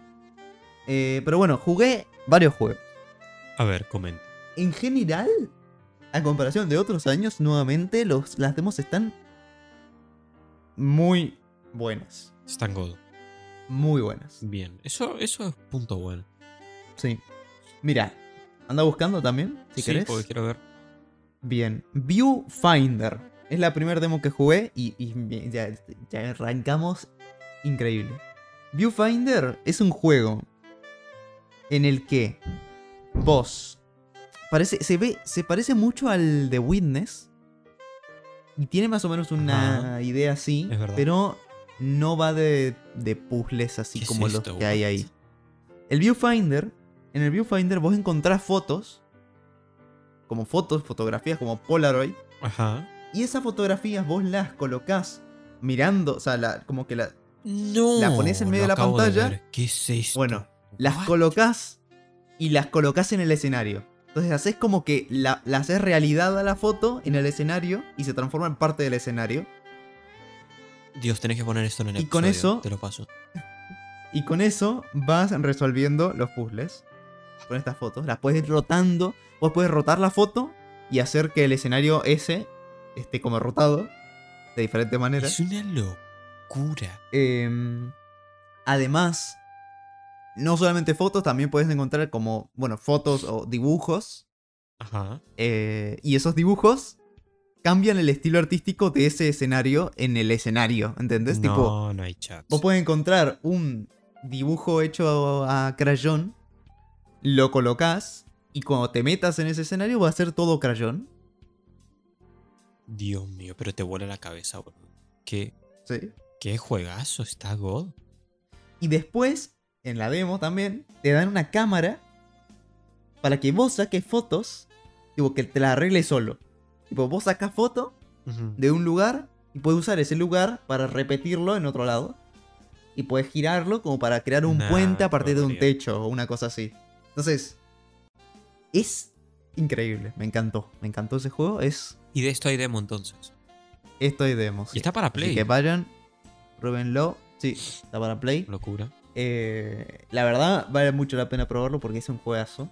Speaker 2: Eh, pero bueno, jugué varios juegos.
Speaker 3: A ver, comenta.
Speaker 2: En general, a comparación de otros años, nuevamente los, las demos están muy buenas.
Speaker 3: Están God.
Speaker 2: Muy buenas.
Speaker 3: Bien. Eso, eso es punto bueno.
Speaker 2: Sí. Mira, anda buscando también, si
Speaker 3: sí,
Speaker 2: querés.
Speaker 3: porque quiero ver.
Speaker 2: Bien. Viewfinder. Es la primera demo que jugué y, y ya, ya arrancamos increíble. Viewfinder es un juego en el que vos parece se ve se parece mucho al de Witness y tiene más o menos una idea así, pero no va de, de puzzles así
Speaker 3: ¿Qué es
Speaker 2: como
Speaker 3: esto,
Speaker 2: los que hay ahí. El Viewfinder, en el Viewfinder vos encontrás fotos como fotos, fotografías como Polaroid
Speaker 3: Ajá.
Speaker 2: Y esas fotografías vos las colocás mirando, o sea, la- como que la,
Speaker 3: No.
Speaker 2: La pones en medio de la pantalla.
Speaker 3: ver. ¿Qué es esto?
Speaker 2: Bueno, las
Speaker 3: What?
Speaker 2: colocas y las colocas en el escenario. Entonces haces como que la, la haces realidad a la foto en el escenario y se transforma en parte del escenario.
Speaker 3: Dios, tenés que poner esto en el
Speaker 2: Y con eso-
Speaker 3: Te lo paso.
Speaker 2: Y con eso vas resolviendo los puzzles. Con estas fotos. Las puedes ir rotando. Vos puedes rotar la foto y hacer que el escenario ese esté como rotado. De diferentes maneras.
Speaker 3: Es una locura.
Speaker 2: Em, además, no solamente fotos, también puedes encontrar como, bueno, fotos o dibujos.
Speaker 3: Ajá.
Speaker 2: eh, y esos dibujos cambian el estilo artístico de ese escenario en el escenario, ¿entendés?
Speaker 3: no,
Speaker 2: Tipo,
Speaker 3: no hay chat.
Speaker 2: vos puedes encontrar un dibujo hecho a crayón, lo colocas y cuando te metas en ese escenario va a ser todo crayón.
Speaker 3: Dios mío, pero te vuela la cabeza, bro. ¿Qué,
Speaker 2: ¿sí?
Speaker 3: qué juegazo está God?
Speaker 2: Y después, en la demo también, te dan una cámara para que vos saques fotos, tipo que te la arregles solo. Tipo, vos sacas foto de un lugar y puedes usar ese lugar para repetirlo en otro lado. Y puedes girarlo como para crear un
Speaker 3: Nah,
Speaker 2: puente a partir de un techo o una cosa así. Entonces, es increíble. Me encantó. Me encantó ese juego. Es
Speaker 3: Y de esto hay demo entonces.
Speaker 2: esto y demo.
Speaker 3: Y está para
Speaker 2: Así
Speaker 3: Play.
Speaker 2: que vayan, pruébenlo. Sí, está para Play.
Speaker 3: Locura.
Speaker 2: Eh, la verdad, vale mucho la pena probarlo porque es un juegazo.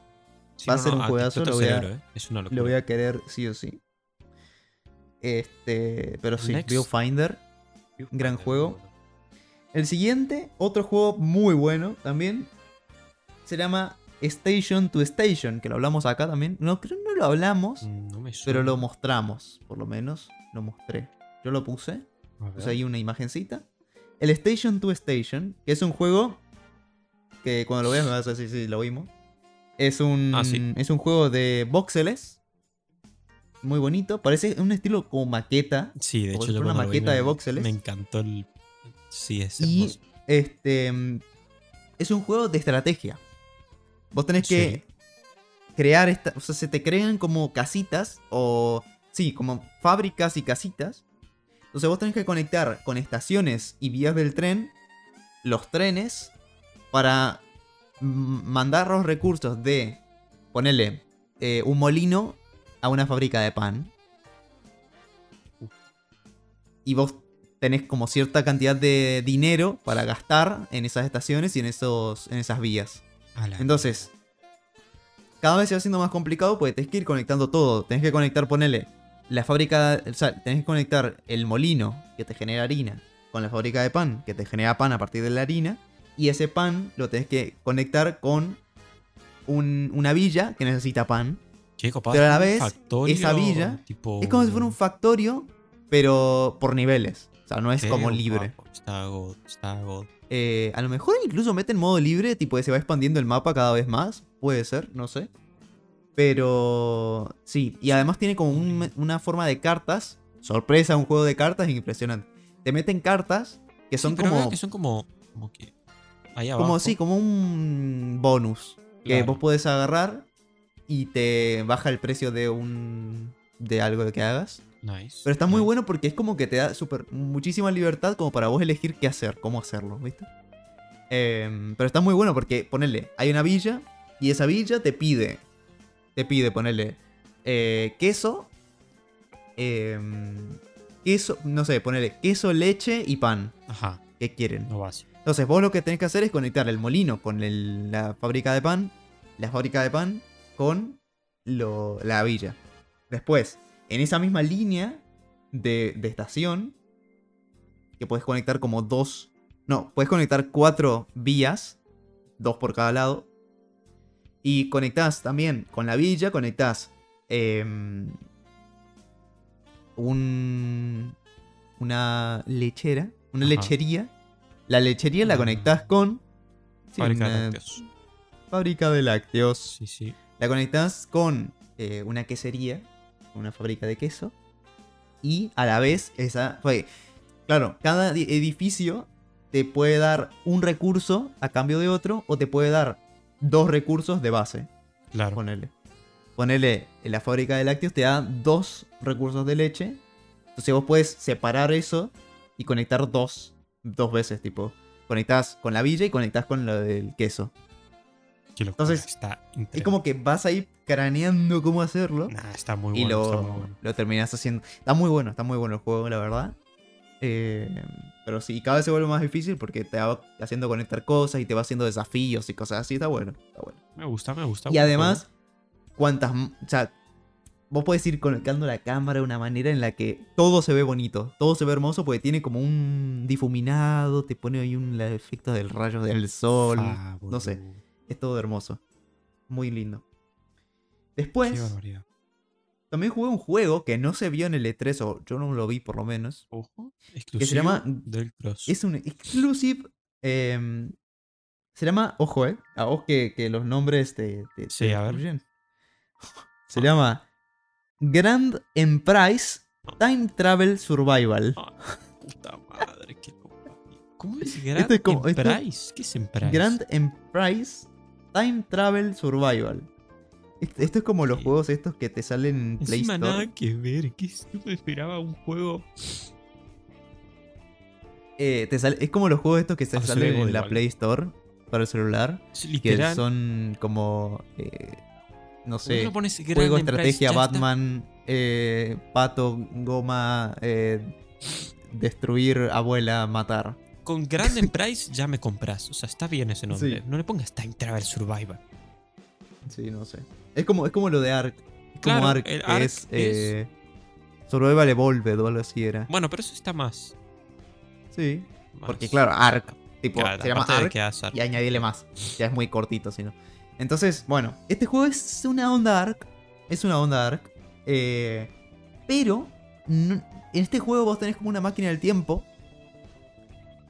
Speaker 3: Sí,
Speaker 2: Va a ser un juegazo, lo a-
Speaker 3: ¿eh? Es una locura.
Speaker 2: Lo voy a querer sí o sí. Este, pero sí,
Speaker 3: Next.
Speaker 2: Viewfinder. gran juego.
Speaker 3: bueno.
Speaker 2: El siguiente, otro juego muy bueno también, se llama Station to Station, que lo hablamos acá también. No, creo que no lo hablamos,
Speaker 3: No me
Speaker 2: pero lo mostramos, por lo menos lo mostré. Yo lo puse, puse ahí una imagencita. El Station to Station, que es un juego que cuando lo veas me vas a decir si lo vimos. Es un,
Speaker 3: Ah, sí.
Speaker 2: es un juego de voxeles. Muy bonito. Parece un estilo como maqueta.
Speaker 3: Sí, de hecho yo
Speaker 2: una
Speaker 3: vi
Speaker 2: maqueta de voxeles.
Speaker 3: Me encantó el... Sí, es
Speaker 2: Y este es un juego de estrategia. Vos tenés
Speaker 3: Sí.
Speaker 2: que crear esta, o sea, se te crean como casitas o sí, como fábricas y casitas. Entonces vos tenés que conectar con estaciones y vías del tren los trenes para mandar los recursos de ponerle un molino a una fábrica de pan. Y vos tenés como cierta cantidad de dinero para gastar en esas estaciones y en, esos, en esas vías. Entonces, cada vez se va haciendo más complicado porque tenés que ir conectando todo. Tenés que conectar, ponele, la fábrica, o sea, tenés que conectar el molino que te genera harina con la fábrica de pan que te genera pan a partir de la harina. Y ese pan lo tenés que conectar con un- una villa que necesita pan.
Speaker 3: Qué copado,
Speaker 2: pero a la vez,
Speaker 3: factorio,
Speaker 2: esa villa
Speaker 3: tipo-
Speaker 2: Es como si fuera un factorio, pero por niveles. O sea, no es como libre.
Speaker 3: Está God, está God.
Speaker 2: Eh, a lo mejor incluso meten modo libre, tipo que se va expandiendo el mapa cada vez más. Puede ser, no sé. Pero sí, y además tiene como un- una forma de cartas. Sorpresa, un juego de cartas impresionante. Te meten cartas que son
Speaker 3: Sí,
Speaker 2: como,
Speaker 3: que son como... Como que... Ahí abajo.
Speaker 2: como, sí, como un bonus. Que vos podés agarrar y te baja el precio de un. de algo que hagas.
Speaker 3: Nice.
Speaker 2: Pero está muy
Speaker 3: nice.
Speaker 2: bueno porque es como que te da super, muchísima libertad como para vos elegir qué hacer, cómo hacerlo, ¿viste? Em, pero está muy bueno porque, ponele, hay una villa y esa villa te pide, te pide, ponerle queso, em, queso, no sé, ponerle queso, leche y pan.
Speaker 3: Ajá.
Speaker 2: ¿Qué quieren? Entonces vos lo que tenés que hacer es conectar el molino con el- la fábrica de pan, la fábrica de pan con lo- la villa. Después, en esa misma línea de, de estación, que puedes conectar como dos, no, puedes conectar cuatro vías, dos por cada lado, y conectás también con la villa, conectás em, un, una lechera, una
Speaker 3: Ajá.
Speaker 2: lechería. La lechería la
Speaker 3: Ah.
Speaker 2: conectás con sí,
Speaker 3: Fábrica de lácteos.
Speaker 2: fábrica de lácteos.
Speaker 3: Sí, sí.
Speaker 2: La conectás con eh, una quesería, una fábrica de queso. Y a la vez esa... fue- claro, cada di- edificio te puede dar un recurso a cambio de otro o te puede dar dos recursos de base.
Speaker 3: Claro.
Speaker 2: Ponele. Ponele, en la fábrica de lácteos te da dos recursos de leche. Entonces vos puedes separar eso y conectar dos, dos veces, tipo. Conectás con la villa y conectás con lo del queso. Entonces,
Speaker 3: está
Speaker 2: Es como que vas ahí craneando cómo hacerlo.
Speaker 3: Nah, está muy
Speaker 2: y
Speaker 3: bueno. está
Speaker 2: lo,
Speaker 3: muy bueno.
Speaker 2: lo terminas haciendo. Está muy bueno, está muy bueno el juego, la verdad. Eh, pero sí, cada vez se vuelve más difícil porque te va haciendo conectar cosas y te va haciendo desafíos y cosas así. Está bueno, está bueno.
Speaker 3: Me gusta, me gusta.
Speaker 2: Y además, cuantas. m- O sea, vos podés ir conectando la cámara de una manera en la que todo se ve bonito, todo se ve hermoso porque tiene como un difuminado, te pone ahí un efecto del rayo del sol. No sé. Es todo hermoso. Muy lindo. Después, también jugué un juego que no se vio en el E3, o yo no lo vi por lo menos.
Speaker 3: Ojo. Exclusivo
Speaker 2: llama-
Speaker 3: del Cross.
Speaker 2: Es un exclusive. em, se llama, ojo, eh. A vos que, que los nombres te. te-
Speaker 3: Sí,
Speaker 2: te
Speaker 3: a ver.
Speaker 2: influyen. Se llama Grand Emprise Time Travel Survival.
Speaker 3: Ah, puta madre, qué loco. ¿Cómo es Grand
Speaker 2: Esto es como- esto-
Speaker 3: Emprise? ¿Qué es Emprise?
Speaker 2: Grand Emprise Time Travel Survival. Esto, es como los juegos estos que te salen en Play Store.
Speaker 3: nada que ver. Yo me esperaba un juego.
Speaker 2: Eh, te sale- es como los juegos estos que se
Speaker 3: Ah,
Speaker 2: salen en la. Play Store para el celular. Que son como. eh, no sé.
Speaker 3: no
Speaker 2: Juego, estrategia. Batman, eh, pato, goma, destruir, abuela, matar.
Speaker 3: Con Grand Emprise ya me compras. O sea, está bien ese nombre.
Speaker 2: Sí.
Speaker 3: No le pongas Time Travel Survivor.
Speaker 2: Sí, no sé. Es como, es como lo de Ark. Es como
Speaker 3: Claro,
Speaker 2: Ark,
Speaker 3: el Ark
Speaker 2: es,
Speaker 3: es-
Speaker 2: eh, Survival Evolved o algo así era.
Speaker 3: Bueno, pero eso está más.
Speaker 2: Sí.
Speaker 3: más-
Speaker 2: Porque claro, Ark. Tipo,
Speaker 3: Claro,
Speaker 2: se llama Ark
Speaker 3: Ark.
Speaker 2: y añadirle más. Ya es muy cortito, si no. Entonces, bueno, este juego es una onda Ark. Es una onda Ark. eh, pero no- en este juego vos tenés como una máquina del tiempo.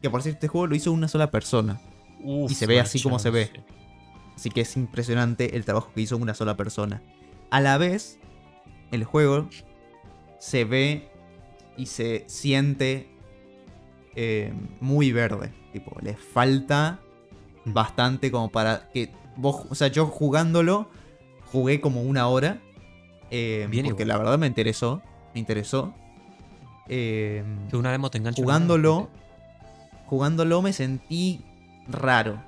Speaker 2: Que por cierto, este juego lo hizo una sola persona.
Speaker 3: Uf,
Speaker 2: y se ve así como se ve. Así que es impresionante el trabajo que hizo una sola persona. A la vez, el juego se ve y se siente eh, muy verde. Tipo, le falta bastante como para que vos, o sea, yo jugándolo, jugué como una hora. eh,
Speaker 3: Bien
Speaker 2: porque
Speaker 3: igual.
Speaker 2: la verdad me interesó. Me interesó. Eh,
Speaker 3: Que una demo te engancha.
Speaker 2: jugándolo, jugándolo me sentí raro.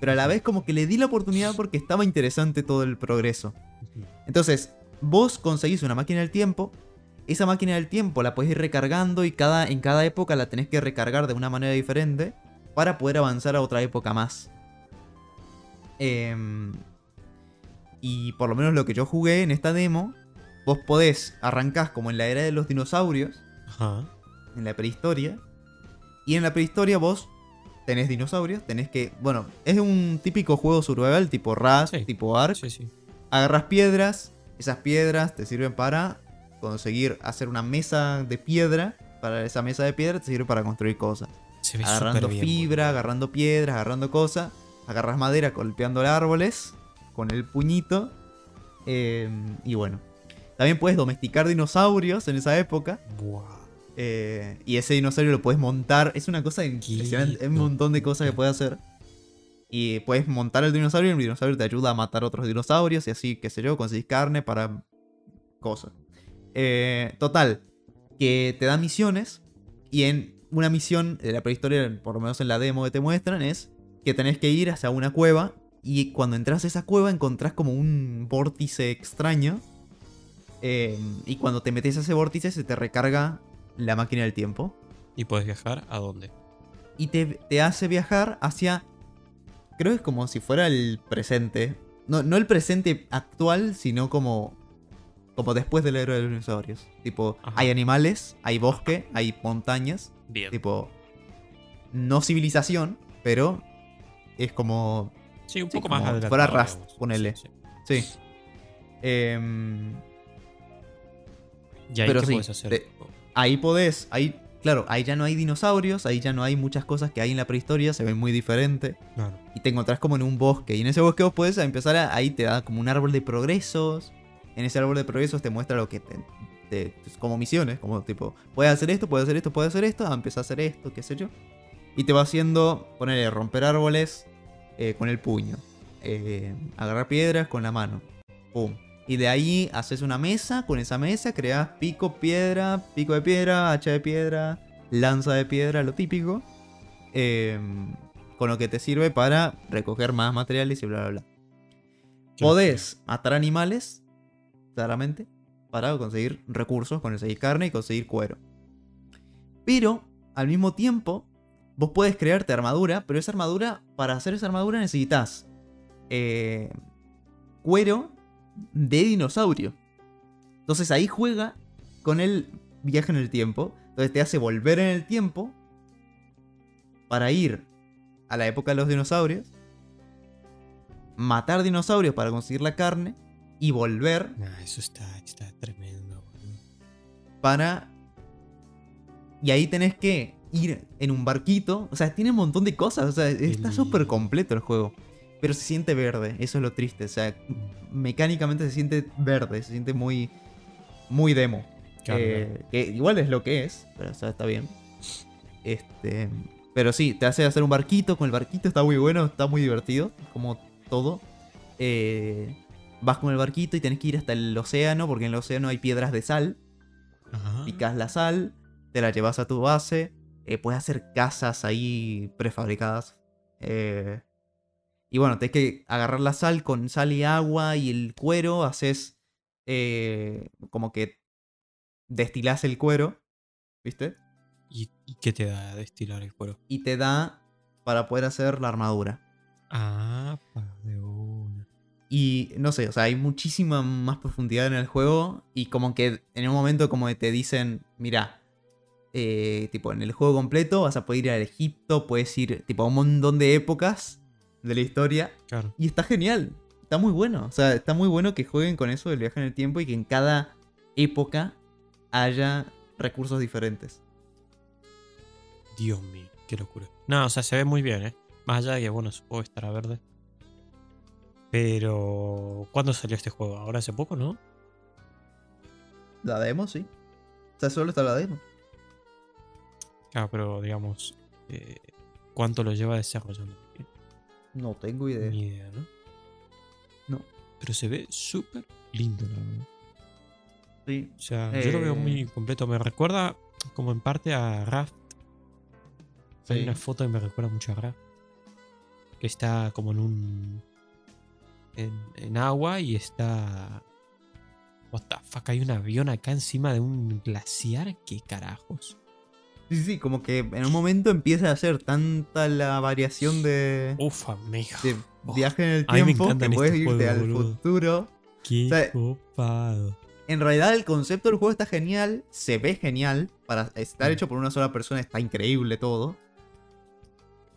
Speaker 2: Pero a la vez como que le di la oportunidad porque estaba interesante todo el progreso. Entonces, vos conseguís una máquina del tiempo. Esa máquina del tiempo la podés ir recargando y cada, en cada época la tenés que recargar de una manera diferente para poder avanzar a otra época más. Em, y por lo menos lo que yo jugué en esta demo, vos podés arrancás como en la era de los dinosaurios
Speaker 3: Ajá.
Speaker 2: en la prehistoria. Y en la prehistoria vos tenés dinosaurios, tenés que... Bueno, es un típico juego survival tipo Rust,
Speaker 3: Sí.
Speaker 2: tipo Ark.
Speaker 3: Sí, sí.
Speaker 2: Agarras piedras, esas piedras te sirven para conseguir hacer una mesa de piedra. Para esa mesa de piedra te sirve para construir cosas.
Speaker 3: Se ve
Speaker 2: Agarrando
Speaker 3: bien,
Speaker 2: fibra, agarrando piedras, agarrando cosas. Agarras madera golpeando árboles con el puñito. eh, y bueno. También puedes domesticar dinosaurios en esa época.
Speaker 3: Buah.
Speaker 2: Eh, y ese dinosaurio lo puedes montar. Es una cosa impresionante. Hay un montón de cosas que puedes hacer. Y puedes montar el dinosaurio y el dinosaurio te ayuda a matar otros dinosaurios y así, qué sé yo, conseguís carne para cosas. Eh, total, que te da misiones y en una misión de la prehistoria, por lo menos en la demo que te muestran, es que tenés que ir hacia una cueva y cuando entras a esa cueva encontrás como un vórtice extraño. eh, y cuando te metes a ese vórtice se te recarga la máquina del tiempo.
Speaker 3: ¿Y puedes viajar a dónde?
Speaker 2: Y te, te hace viajar hacia... Creo que es como si fuera el presente. No, no el presente actual, sino como... Como después del héroe de los dinosaurios. Tipo,
Speaker 3: Ajá.
Speaker 2: hay animales, hay bosque, hay montañas.
Speaker 3: Bien.
Speaker 2: Tipo, no civilización, pero es como
Speaker 3: sí, un
Speaker 2: sí,
Speaker 3: poco más
Speaker 2: como
Speaker 3: adelantado.
Speaker 2: fuera Rust,
Speaker 3: digamos.
Speaker 2: ponele.
Speaker 3: Sí, sí.
Speaker 2: Sí. Em,
Speaker 3: ¿Y ahí
Speaker 2: Pero
Speaker 3: qué puedes hacer?
Speaker 2: Ahí podés, ahí, claro, ahí ya no hay dinosaurios, ahí ya no hay muchas cosas que hay en la prehistoria, se ven muy diferente.
Speaker 3: Claro.
Speaker 2: Y te encontrás como en un bosque. Y en ese bosque vos podés empezar a, ahí te da como un árbol de progresos. En ese árbol de progresos te muestra lo que te, te- como misiones, como tipo, puedes hacer esto, puedes hacer esto, puedes hacer esto, ah, empezás a hacer esto, qué sé yo. Y te va haciendo, ponerle, romper árboles eh, con el puño. eh, agarrar piedras con la mano. Pum. Y de ahí haces una mesa, con esa mesa creas pico, piedra, pico de piedra, hacha de piedra, lanza de piedra, lo típico. em, con lo que te sirve para recoger más materiales y bla, bla, bla. Podés matar animales, claramente, para conseguir recursos, conseguir carne y conseguir cuero. Pero, al mismo tiempo, vos puedes crearte armadura, pero esa armadura, para hacer esa armadura necesitas eh, cuero de dinosaurio. Entonces ahí juega con el viaje en el tiempo. Entonces te hace volver en el tiempo para ir a la época de los dinosaurios, matar dinosaurios para conseguir la carne y volver
Speaker 3: Nah, eso está, está tremendo.
Speaker 2: para... Y ahí tenés que ir en un barquito. O sea, tiene un montón de cosas. O sea, está súper completo el juego. Pero se siente verde. Eso es lo triste. O sea, mecánicamente se siente verde. Se siente muy... Muy demo.
Speaker 3: Claro,
Speaker 2: Eh, que igual es lo que es, pero o sea, está bien. Este, pero sí, te hace hacer un barquito. Con el barquito está muy bueno, está muy divertido, como todo. Eh, vas con el barquito y tenés que ir hasta el océano, porque en el océano hay piedras de sal.
Speaker 3: Ajá.
Speaker 2: Picas la sal, te la llevas a tu base. eh, puedes hacer casas ahí prefabricadas. eh, y bueno, tenés que agarrar la sal con sal y agua y el cuero. Haces eh, como que destilás el cuero, ¿viste?
Speaker 3: ¿Y, y qué te da destilar el cuero?
Speaker 2: Y te da para poder hacer la armadura.
Speaker 3: Ah, de una.
Speaker 2: Y no sé, o sea, hay muchísima más profundidad en el juego. Y como que en un momento como que te dicen, mira, eh, tipo, en el juego completo vas a poder ir al Egipto, puedes ir tipo a un montón de épocas de la historia.
Speaker 3: Claro.
Speaker 2: Y está genial. Está muy bueno. O sea, está muy bueno que jueguen con eso del viaje en el tiempo y que en cada época haya recursos diferentes.
Speaker 3: Dios mío, qué locura. No, o sea, se ve muy bien, ¿eh? Más allá de que, bueno, supongo que estará verde. Pero. ¿Cuándo salió este juego? Ahora hace poco, ¿no?
Speaker 2: La demo, sí. O sea, solo está la demo.
Speaker 3: Claro, pero digamos. eh, ¿Cuánto lo lleva desarrollando?
Speaker 2: No tengo idea.
Speaker 3: Ni idea, ¿no?
Speaker 2: No.
Speaker 3: Pero se ve súper lindo, la verdad.
Speaker 2: Sí.
Speaker 3: O sea, yo lo veo
Speaker 2: Eh.
Speaker 3: muy completo. Me recuerda como en parte a Raft. Hay
Speaker 2: Sí.
Speaker 3: una foto que me recuerda mucho a Raft. Que está como en un. En, en agua y está. What the fuck, hay un avión acá encima de un glaciar. ¿Qué carajos?
Speaker 2: Sí, sí, como que en un momento empieza a hacer tanta la variación de,
Speaker 3: Uf, amigo.
Speaker 2: de
Speaker 3: Oh,
Speaker 2: viaje en el tiempo que puedes irte al
Speaker 3: boludo.
Speaker 2: futuro.
Speaker 3: Qué
Speaker 2: o sea,
Speaker 3: copado.
Speaker 2: En realidad el concepto del juego está genial, se ve genial, para estar
Speaker 3: Mm.
Speaker 2: hecho por una sola persona está increíble todo.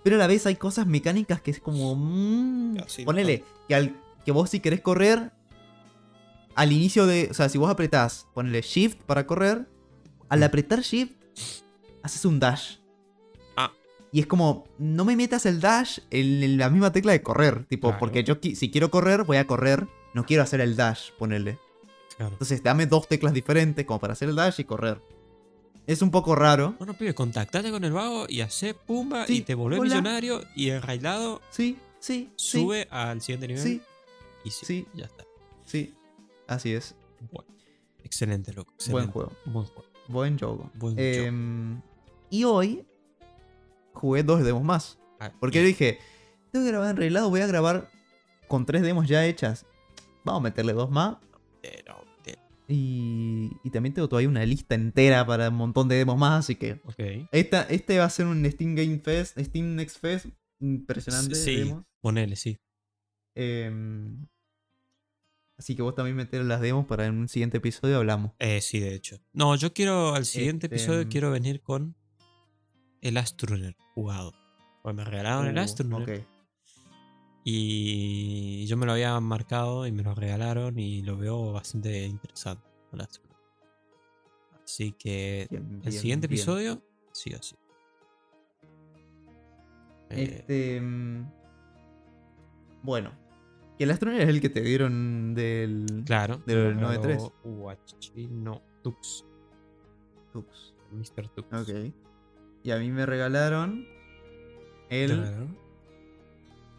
Speaker 2: Pero a la vez hay cosas mecánicas que es como... mm,
Speaker 3: Ah, sí,
Speaker 2: ponele, que, al, que vos si querés correr, al inicio de... O sea, si vos apretás, ponele Shift para correr, al
Speaker 3: Mm.
Speaker 2: apretar Shift, haces un dash.
Speaker 3: Ah.
Speaker 2: Y es como, no me metas el dash en, la misma tecla de correr. Tipo,
Speaker 3: Claro.
Speaker 2: porque yo si quiero correr, voy a correr. No quiero hacer el dash, ponele.
Speaker 3: Claro.
Speaker 2: Entonces dame dos teclas diferentes como para hacer el dash y correr. Es un poco raro.
Speaker 3: Bueno, pibe, contactate con el vago y hace pumba
Speaker 2: Sí,
Speaker 3: y te volvés
Speaker 2: hola.
Speaker 3: millonario y enrailado
Speaker 2: Sí, sí, sí.
Speaker 3: sube al siguiente nivel
Speaker 2: Sí,
Speaker 3: y sí,
Speaker 2: sí.
Speaker 3: ya está.
Speaker 2: sí. Así es.
Speaker 3: Bueno, excelente, loco.
Speaker 2: Buen
Speaker 3: excelente.
Speaker 2: juego.
Speaker 3: Buen juego.
Speaker 2: Buen juego.
Speaker 3: Buen
Speaker 2: Em, y hoy jugué dos demos más.
Speaker 3: Ah,
Speaker 2: Porque yo dije, tengo que grabar en reglado, voy a grabar con tres demos ya hechas. Vamos a meterle dos más. Y, y también tengo todavía una lista entera para un montón de demos más, así que esta, este va a ser un Steam Game Fest, Steam Next Fest impresionante.
Speaker 3: Sí,
Speaker 2: demos.
Speaker 3: ponele, sí.
Speaker 2: Em, así que vos también meter las demos para en un siguiente episodio hablamos.
Speaker 3: Eh, sí, de hecho. No, yo quiero, al siguiente
Speaker 2: Este,
Speaker 3: episodio
Speaker 2: mm.
Speaker 3: quiero venir con el Astrunner jugado. Pues me regalaron el
Speaker 2: Uh,
Speaker 3: Astrunner.
Speaker 2: ok.
Speaker 3: Y yo me lo había marcado y me lo regalaron y lo veo bastante interesante. el Astrunner. Así que
Speaker 2: Bien,
Speaker 3: el siguiente
Speaker 2: bien.
Speaker 3: episodio, sí o sí. Eh,
Speaker 2: Este. mm, Bueno. Que el Astronaut es el que te dieron del.
Speaker 3: claro.
Speaker 2: del
Speaker 3: me
Speaker 2: 9-3.
Speaker 3: regaló UHG, no, Tux.
Speaker 2: Tux.
Speaker 3: Mr. Tux.
Speaker 2: Ok. Y a mí me regalaron. El.
Speaker 3: Claro.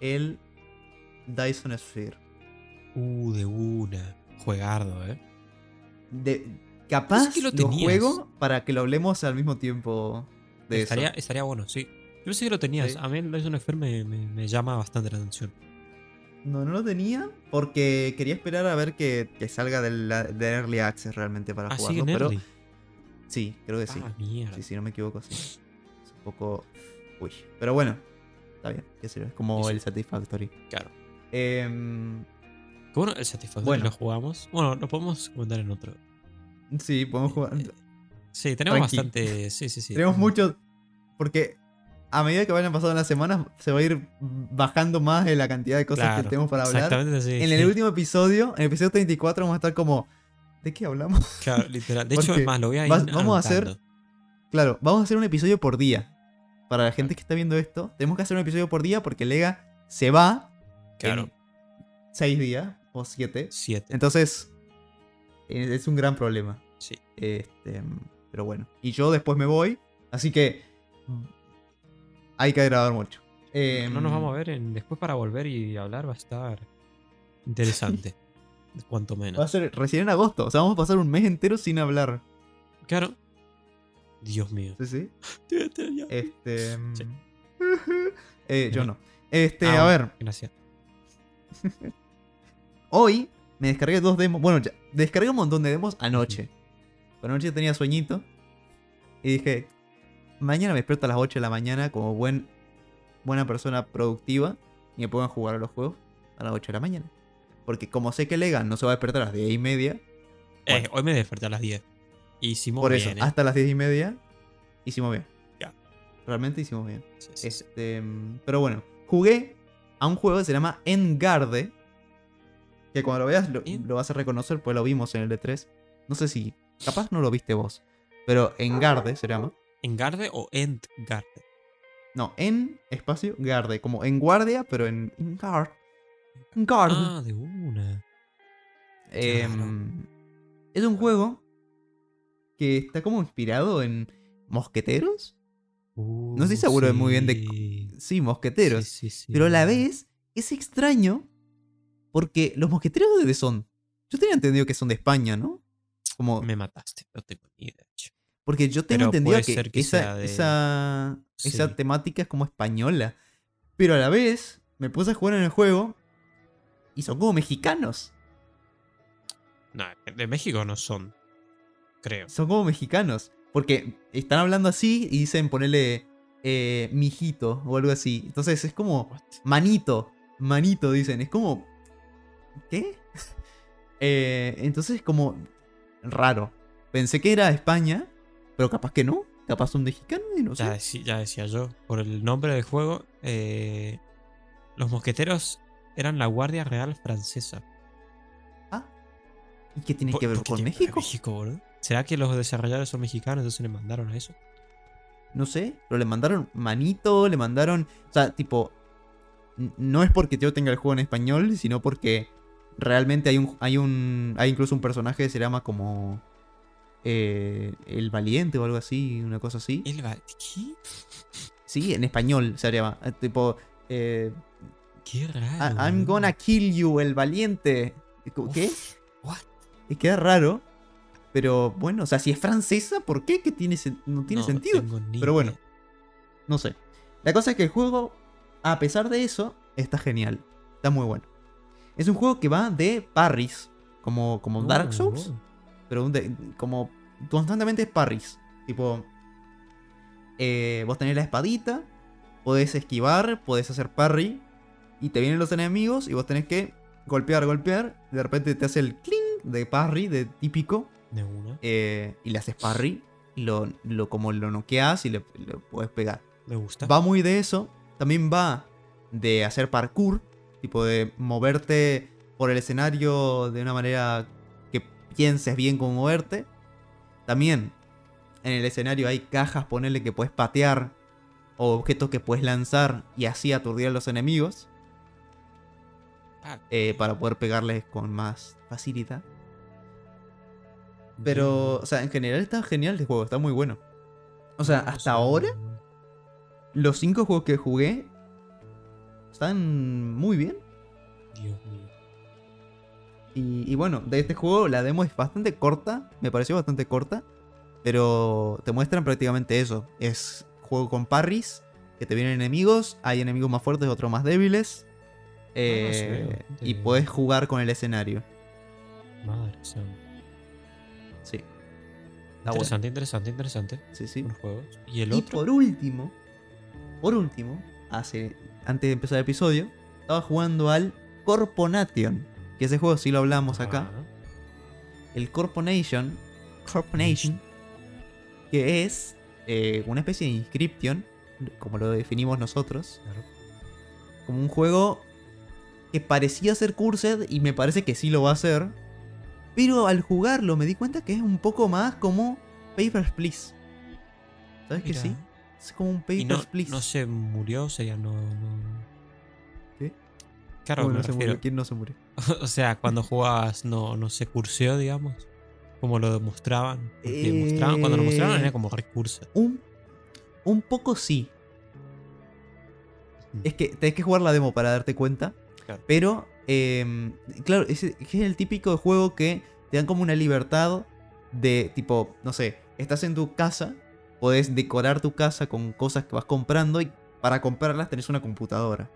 Speaker 2: El. Dyson Sphere.
Speaker 3: Uh, de una. Juegardo, eh.
Speaker 2: De, capaz
Speaker 3: que lo
Speaker 2: juego para que lo hablemos al mismo tiempo de
Speaker 3: estaría,
Speaker 2: eso.
Speaker 3: estaría bueno, sí. Yo pensé que lo tenías.
Speaker 2: Sí.
Speaker 3: A mí el Dyson Sphere me, me, me llama bastante la atención.
Speaker 2: No, no lo tenía porque quería esperar a ver que, que salga del, de Early Access realmente para
Speaker 3: Ah,
Speaker 2: jugarlo. Pero sí, creo que sí.
Speaker 3: Ah, mierda.
Speaker 2: Sí, si no me equivoco, sí. Poco. Uy. Pero bueno, está bien, qué sé yo, Es como
Speaker 3: Sí,
Speaker 2: el Satisfactory.
Speaker 3: Claro. Que bueno, el Satisfactory
Speaker 2: Bueno.
Speaker 3: lo jugamos. Bueno, lo podemos comentar en otro.
Speaker 2: sí, podemos jugar.
Speaker 3: Eh, Sí, tenemos
Speaker 2: Tranqui.
Speaker 3: bastante. Sí, sí, sí.
Speaker 2: Tenemos mucho. Porque a medida que vayan pasando las semanas, se va a ir bajando más la cantidad de cosas
Speaker 3: Claro,
Speaker 2: que tenemos para hablar.
Speaker 3: Exactamente así.
Speaker 2: En el último episodio, en el episodio 34, vamos a estar como. ¿De qué hablamos?
Speaker 3: Claro, literal. De hecho, es más, lo voy a ir
Speaker 2: vas- vamos a hacer-. Claro, vamos a hacer un episodio por día. Para la gente que está viendo esto, tenemos que hacer un episodio por día porque Lega se va
Speaker 3: Claro.
Speaker 2: en seis días o siete.
Speaker 3: Siete.
Speaker 2: Entonces, eh, es un gran problema.
Speaker 3: Sí.
Speaker 2: Este, pero bueno. Y yo después me voy. Así que hay que grabar mucho.
Speaker 3: no nos vamos a
Speaker 2: Em,
Speaker 3: ver en- después para volver y hablar. Va a estar interesante. Cuanto menos.
Speaker 2: Va a ser recién en agosto. O sea, vamos a pasar un mes entero sin hablar.
Speaker 3: Claro. Dios mío.
Speaker 2: Sí, sí. Este. mm,
Speaker 3: Sí.
Speaker 2: eh, yo no. Este,
Speaker 3: Ah,
Speaker 2: a ver.
Speaker 3: Gracias.
Speaker 2: Hoy me descargué dos demos. Bueno, ya, descargué un montón de demos anoche. Pero anoche tenía sueñito. Y dije, mañana me despierto a las 8 de la mañana como buen, buena persona productiva. Y me pongan a jugar a los juegos a las 8 de la mañana. Porque como sé que Legan no se va a despertar a las 10 y media.
Speaker 3: Eh,
Speaker 2: Bueno.
Speaker 3: hoy me desperté a las 10. Hicimos
Speaker 2: por
Speaker 3: bien,
Speaker 2: eso,
Speaker 3: ¿eh?
Speaker 2: hasta las 10 y media hicimos bien.
Speaker 3: Ya.
Speaker 2: Realmente hicimos bien.
Speaker 3: Sí, sí, sí.
Speaker 2: Este, pero bueno, jugué a un juego que se llama Engarde. Que cuando lo veas lo,
Speaker 3: En-
Speaker 2: lo vas a reconocer, pues lo vimos en el E3. No sé si, capaz no lo viste vos. Pero Engarde se llama.
Speaker 3: ¿Engarde o Endgarde?
Speaker 2: No, en espacio Garde. Como en guardia, pero en Engard. Engarde.
Speaker 3: Ah, de una.
Speaker 2: Em, es un juego que está como inspirado en mosqueteros. No estoy seguro de muy bien de-
Speaker 3: sí.
Speaker 2: Sí, mosqueteros.
Speaker 3: Sí, sí, sí.
Speaker 2: Pero a la vez es extraño porque los mosqueteros de dónde son. Yo tenía entendido que son de España, ¿no? Como
Speaker 3: Me mataste, no tengo ni idea.
Speaker 2: porque yo tengo entendido que, esa,
Speaker 3: de-
Speaker 2: esa, esa
Speaker 3: Sí.
Speaker 2: temática es como española. Pero a la vez me puse a jugar en el juego y son como mexicanos.
Speaker 3: No, de México no son. Creo.
Speaker 2: Son como mexicanos. Porque están hablando así y dicen ponerle eh, mijito o algo así. Entonces es como
Speaker 3: What?
Speaker 2: manito. Manito dicen. Es como... ¿Qué? Eh, entonces es como raro. Pensé que era España, pero capaz que no. Capaz son mexicanos y no sé.
Speaker 3: Ya, decí- ya decía yo. Por el nombre del juego, eh, los mosqueteros eran la Guardia Real Francesa.
Speaker 2: Ah. ¿Y qué tiene
Speaker 3: ¿Por-
Speaker 2: que ver con México?
Speaker 3: México, boludo? ¿Será que los desarrolladores son mexicanos entonces le mandaron a eso?
Speaker 2: No sé, pero le mandaron manito, le mandaron... O sea, tipo... No es porque yo tenga el juego en español, sino porque realmente hay un... Hay un. Hay incluso un personaje que se llama como. eh, el Valiente o algo así, una cosa así.
Speaker 3: El va- ¿Qué?
Speaker 2: Sí, en español se llama. eh, Tipo. eh,
Speaker 3: Qué raro.
Speaker 2: I'm gonna kill you, el Valiente. ¿Qué?
Speaker 3: Uf, what?
Speaker 2: Y queda raro. Pero bueno, o sea, si es francesa, ¿por qué? Que tiene no tiene
Speaker 3: No
Speaker 2: sentido.
Speaker 3: ni
Speaker 2: Pero bueno. No sé. La cosa es que el juego, a pesar de eso, está genial. Está muy bueno. Es un juego que va de parries, como, como Dark
Speaker 3: Oh,
Speaker 2: Souls,
Speaker 3: oh.
Speaker 2: pero de- como constantemente parries. Tipo, eh, vos tenés la espadita, podés esquivar, podés hacer parry, y te vienen los enemigos y vos tenés que golpear, golpear, y de repente te hace el cling de parry, de típico,
Speaker 3: De una.
Speaker 2: eh, y le haces parry, lo, lo, como lo noqueas y le, le puedes pegar.
Speaker 3: Me gusta.
Speaker 2: Va muy de eso. También va de hacer parkour. Tipo de moverte por el escenario de una manera que pienses bien cómo moverte. También en el escenario hay cajas, ponerle que puedes patear. O objetos que puedes lanzar y así aturdir a los enemigos.
Speaker 3: Ah,
Speaker 2: eh, para poder pegarles con más facilidad. Pero, o sea, en general está genial el juego, está muy bueno. O sea, hasta ahora los cinco juegos que jugué están muy bien.
Speaker 3: Dios mío.
Speaker 2: Y, y bueno, de este juego la demo es bastante corta, me pareció bastante corta, pero te muestran prácticamente eso. Es juego con parries, que te vienen enemigos, hay enemigos más fuertes, otros más débiles. eh,
Speaker 3: ve bastante
Speaker 2: y puedes jugar con el escenario.
Speaker 3: Madre santa.
Speaker 2: Está bueno.
Speaker 3: Interesante, interesante, interesante.
Speaker 2: Sí, sí.
Speaker 3: Los juegos. Y el
Speaker 2: Y
Speaker 3: otro.
Speaker 2: por último, por último, hace, antes de empezar el episodio, estaba jugando al Corponation. Que ese juego sí lo hablamos acá.
Speaker 3: Ajá.
Speaker 2: El Corponation. Corponation. Que es eh, una especie de inscription. Como lo definimos nosotros.
Speaker 3: Claro.
Speaker 2: Como un juego que parecía ser Cursed. Y me parece que sí lo va a ser. Pero al jugarlo me di cuenta que es un poco más como Papers, Please. ¿Sabes que
Speaker 3: Mira.
Speaker 2: sí? Es como un
Speaker 3: Y
Speaker 2: Papers,
Speaker 3: no,
Speaker 2: Please.
Speaker 3: no se murió, o sea, ya no. no...
Speaker 2: ¿Qué?
Speaker 3: Claro,
Speaker 2: ¿Cómo
Speaker 3: me
Speaker 2: no se murió? ¿Quién no se murió?
Speaker 3: o sea, cuando jugabas no, no se curseó, digamos. Como lo demostraban.
Speaker 2: Eh,
Speaker 3: mostraban, cuando lo mostraban era como recurso.
Speaker 2: Un, un poco sí. Es que tenés que jugar la demo para darte cuenta.
Speaker 3: Claro.
Speaker 2: Pero, eh, claro, es, es el típico juego que te dan como una libertad de tipo, no sé, estás en tu casa, podés decorar tu casa con cosas que vas comprando y para comprarlas tenés una computadora.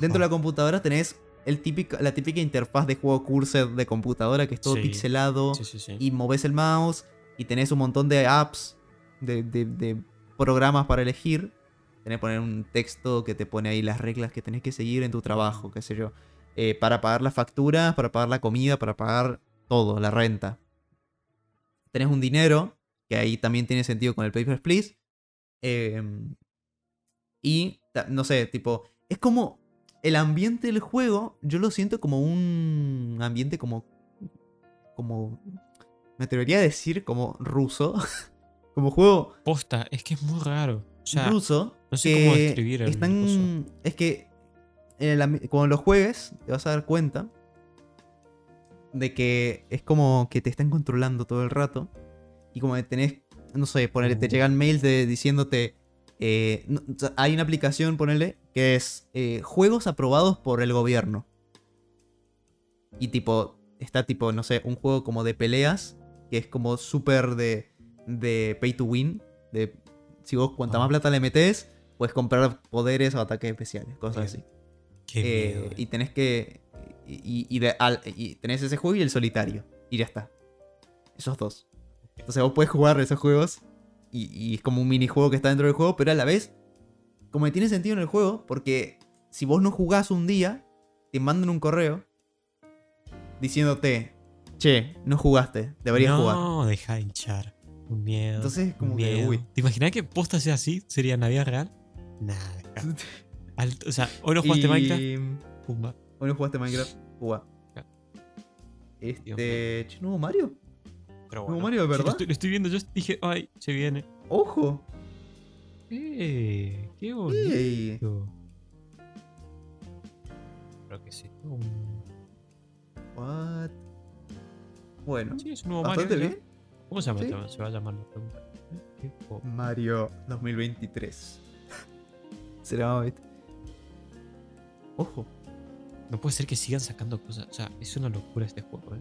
Speaker 2: Dentro de la computadora tenés el típico, la típica interfaz de juego cursor de computadora que es todo
Speaker 3: Sí.
Speaker 2: pixelado
Speaker 3: Sí, sí, sí.
Speaker 2: y moves el mouse y tenés un montón de apps, de, de- de programas para elegir. Tenés que poner un texto que te pone ahí las reglas que tenés que seguir en tu trabajo, qué sé yo. Eh, para pagar las facturas, para pagar la comida, para pagar todo, la renta. Tenés un dinero, que ahí también tiene sentido con el Papers, Please. Em, y, no sé, tipo, es como el ambiente del juego, yo lo siento como un ambiente como, como, me atrevería a decir como ruso, como juego
Speaker 3: Posta, es que es muy raro. O sea,
Speaker 2: ruso.
Speaker 3: no sé
Speaker 2: que
Speaker 3: cómo describir el
Speaker 2: están, Es que en el cuando lo juegues te vas a dar cuenta de que es como que te están controlando todo el rato. Y como que tenés, no sé, ponerle, te
Speaker 3: Uh.
Speaker 2: llegan mails de, diciéndote... eh, no- hay una aplicación, ponerle, que es eh, juegos aprobados por el gobierno. Y tipo, está tipo, no sé, un juego como de peleas, que es como súper de, de pay to win. De, si vos cuanta
Speaker 3: Ah.
Speaker 2: más plata le metes, puedes comprar poderes o ataques especiales, cosas
Speaker 3: Bien.
Speaker 2: así.
Speaker 3: Qué
Speaker 2: Eh,
Speaker 3: miedo,
Speaker 2: y tenés que. Y, y de- al- y tenés ese juego y el solitario. Y ya está. Esos dos. Entonces vos puedes jugar esos juegos. Y, y es como un minijuego que está dentro del juego. Pero a la vez. Como que tiene sentido en el juego. Porque si vos no jugás un día. Te mandan un correo. Diciéndote. Che, no jugaste. Deberías
Speaker 3: no,
Speaker 2: jugar.
Speaker 3: No, deja de hinchar. Un miedo.
Speaker 2: Entonces, como que,
Speaker 3: miedo.
Speaker 2: uy.
Speaker 3: ¿Te imaginas que posta sea así? ¿Sería vida real? Nada. o sea, hoy no jugaste
Speaker 2: Y-
Speaker 3: Minecraft. Pumba.
Speaker 2: Hoy no jugaste Minecraft.
Speaker 3: Ya.
Speaker 2: Este. Che, ¿nuevo Mario?
Speaker 3: Pero
Speaker 2: No, Mario,
Speaker 3: sí,
Speaker 2: ¿verdad?
Speaker 3: lo, estoy, lo estoy viendo, yo dije, ay, se viene.
Speaker 2: ¡Ojo!
Speaker 3: ¡Eh! ¡Qué bonito!
Speaker 2: ¡Ey!
Speaker 3: Creo que sí.
Speaker 2: What? Bueno,
Speaker 3: Sí, es un nuevo Mario. ya.
Speaker 2: bien.
Speaker 3: ¿Cómo se llama?
Speaker 2: Sí.
Speaker 3: Se va a llamar la pregunta. ¿Eh?
Speaker 2: Mario 2023. Será, ¿viste? Ojo.
Speaker 3: No puede ser que sigan sacando cosas. O sea, es una locura este juego, ¿eh?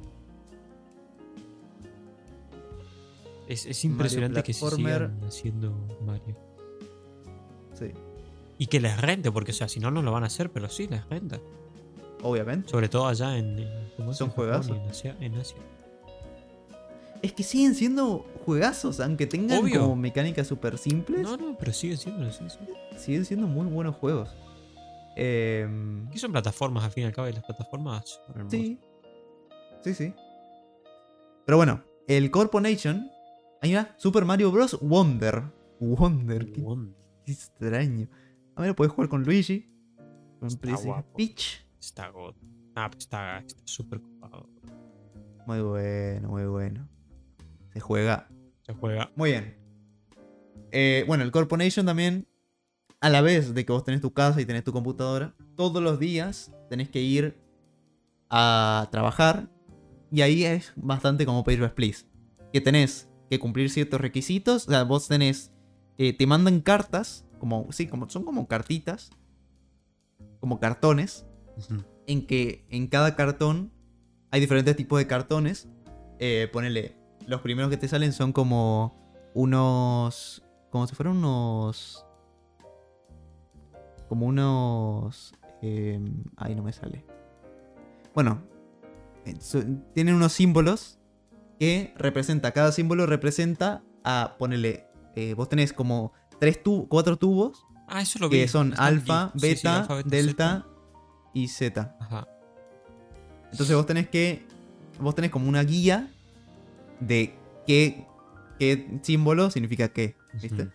Speaker 3: Es, es impresionante que se sigan haciendo Mario.
Speaker 2: Sí.
Speaker 3: Y que les rente, porque o sea, si no, no lo van a hacer, pero sí les renta.
Speaker 2: Obviamente.
Speaker 3: Sobre todo allá en.
Speaker 2: Son juegazos.
Speaker 3: En Asia, en Asia.
Speaker 2: Es que siguen siendo juegazos, aunque tengan
Speaker 3: Obvio.
Speaker 2: como mecánicas súper simples.
Speaker 3: No, no, pero sigue siendo.
Speaker 2: Siguen siendo muy buenos juegos.
Speaker 3: Aquí son plataformas, al fin y al cabo, y las plataformas son
Speaker 2: sí. Sí, sí. Pero bueno, el Corporation. Hay una Super Mario Bros. Wonder. Wonder, qué
Speaker 3: Wonder.
Speaker 2: qué extraño. A ver, puedes jugar con Luigi. Con
Speaker 3: Está guapo.
Speaker 2: Peach.
Speaker 3: Está god. Ah, está está súper copado.
Speaker 2: Muy bueno, muy bueno. Se juega
Speaker 3: Se juega.
Speaker 2: Muy bien. Eh, bueno, el Corporation también, a la vez de que vos tenés tu casa y tenés tu computadora, todos los días tenés que ir a trabajar. Y ahí es bastante como Pay Please. Que tenés que cumplir ciertos requisitos. O sea, vos tenés. eh, te mandan cartas. Como. Sí, como, son como cartitas. Como cartones. En que en cada cartón hay diferentes tipos de cartones. Eh, ponele. Los primeros que te salen son como unos. Como si fueran unos. Como unos. eh, ahí no me sale. Bueno. eh, tienen unos símbolos que representa. Cada símbolo representa a. Ponele. eh, vos tenés como tres tu cuatro tubos.
Speaker 3: Ah, eso lo vi.
Speaker 2: Que son alfa,
Speaker 3: sí, sí,
Speaker 2: beta,
Speaker 3: alfa, beta,
Speaker 2: delta
Speaker 3: zeta.
Speaker 2: y z.
Speaker 3: Ajá.
Speaker 2: Entonces vos tenés que. Vos tenés como una guía de qué, qué símbolo significa qué. ¿Viste?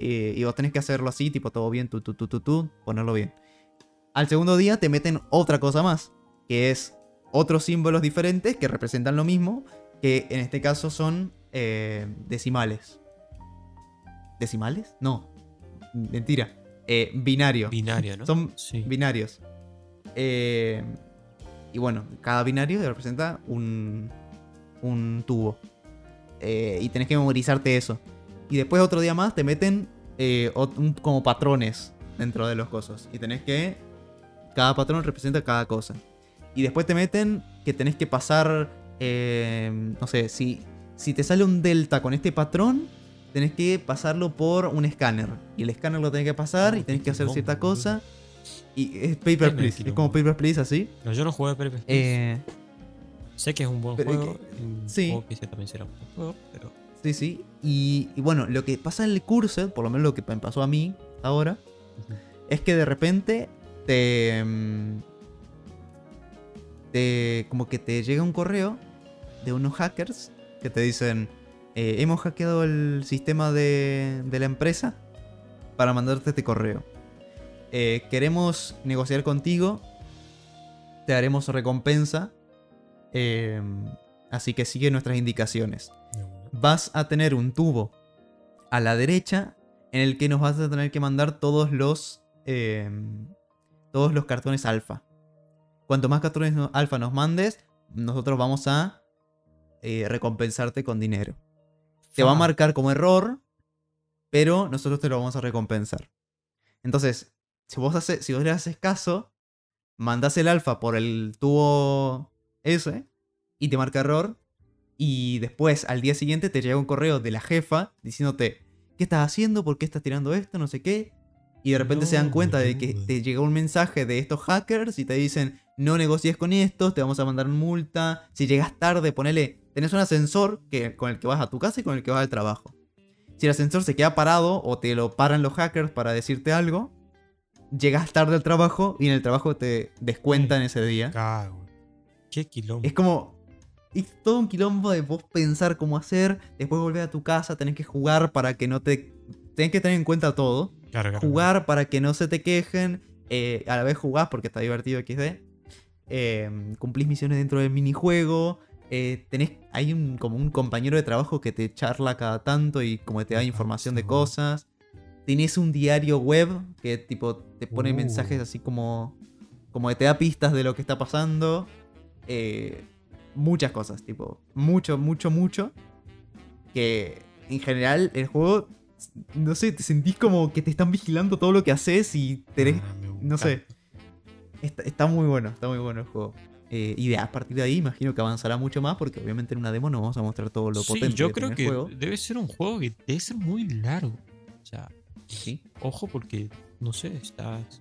Speaker 2: Eh, y vos tenés que hacerlo así, tipo todo bien, tú, tú, tú, tú, tú, ponerlo bien. Al segundo día te meten otra cosa más, que es otros símbolos diferentes que representan lo mismo, que en este caso son eh, decimales. ¿Decimales? No. Mentira. Eh, binario.
Speaker 3: Binario, ¿no?
Speaker 2: Son
Speaker 3: sí.
Speaker 2: binarios. Eh, y bueno, cada binario representa un, un tubo. Eh, y tenés que memorizarte eso. Y después otro día más te meten eh, como patrones dentro de los cosas. Y tenés que... Cada patrón representa cada cosa. Y después te meten que tenés que pasar... eh, no sé, si, si te sale un delta con este patrón, tenés que pasarlo por un escáner. Y el escáner lo tenés que pasar y tenés que hacer cierta cosa. Y es Paper Please. Es como Paper Please así.
Speaker 3: No, yo no jugué Pepe Please.
Speaker 2: Eh,
Speaker 3: Sé que es un buen
Speaker 2: pero
Speaker 3: juego. Un
Speaker 2: sí.
Speaker 3: que también será un buen juego, pero.
Speaker 2: Sí, sí. Y, y bueno, lo que pasa en el curso, por lo menos lo que me pasó a mí ahora, es que de repente te. mm, te como que te llega un correo de unos hackers que te dicen: eh, Hemos hackeado el sistema de, de la empresa para mandarte este correo. Eh, queremos negociar contigo. Te haremos recompensa. eh, así que sigue nuestras indicaciones vas a tener un tubo a la derecha en el que nos vas a tener que mandar todos los eh, todos los cartones alfa. Cuanto más cartones alfa nos mandes, nosotros vamos a eh, recompensarte con dinero. Te va a marcar como error, pero nosotros te lo vamos a recompensar. Entonces, si vos, hace- si vos le haces caso, mandás el alfa por el tubo ese y te marca error. Y después, al día siguiente, te llega un correo de la jefa diciéndote, ¿qué estás haciendo? ¿Por qué estás tirando esto? No sé qué. Y de repente se dan cuenta de que te llegó un mensaje de estos hackers y te dicen, no negocies con estos, te vamos a mandar multa. Si llegas tarde, ponele, tenés un ascensor que, con el que vas a tu casa y con el que vas al trabajo. Si el ascensor se queda parado o te lo paran los hackers para decirte algo, llegas tarde al trabajo y en el trabajo te descuentan ese día.
Speaker 3: Cago. Qué quilombo.
Speaker 2: Es como. Es todo un quilombo de vos pensar cómo hacer. Después volver a tu casa, tenés que jugar para que no te. Tenés que tener en cuenta todo.
Speaker 3: Claro, claro.
Speaker 2: Jugar para que no se te quejen. eh, a la vez jugás porque está divertido XD. eh, cumplís misiones dentro del minijuego. eh, tenés. Hay un, como un compañero de trabajo que te charla cada tanto y como te da
Speaker 3: Ajá,
Speaker 2: información de cosas. Tenés un diario web que tipo te pone
Speaker 3: Uh.
Speaker 2: mensajes así como. Como que te da pistas de lo que está pasando. Eh, muchas cosas, tipo. Mucho, mucho, mucho. Que en general el juego. No sé, te sentís como que te están vigilando todo lo que haces y tenés.
Speaker 3: Ah,
Speaker 2: no sé. Está, está muy bueno, está muy bueno el juego. Eh, y de, a partir de ahí imagino que avanzará mucho más porque obviamente en una demo no vamos a mostrar todo lo
Speaker 3: Sí,
Speaker 2: potente
Speaker 3: yo
Speaker 2: que
Speaker 3: creo que
Speaker 2: el juego.
Speaker 3: debe ser un juego que debe ser muy largo. O sea,
Speaker 2: Sí.
Speaker 3: Ojo porque, no sé, estás...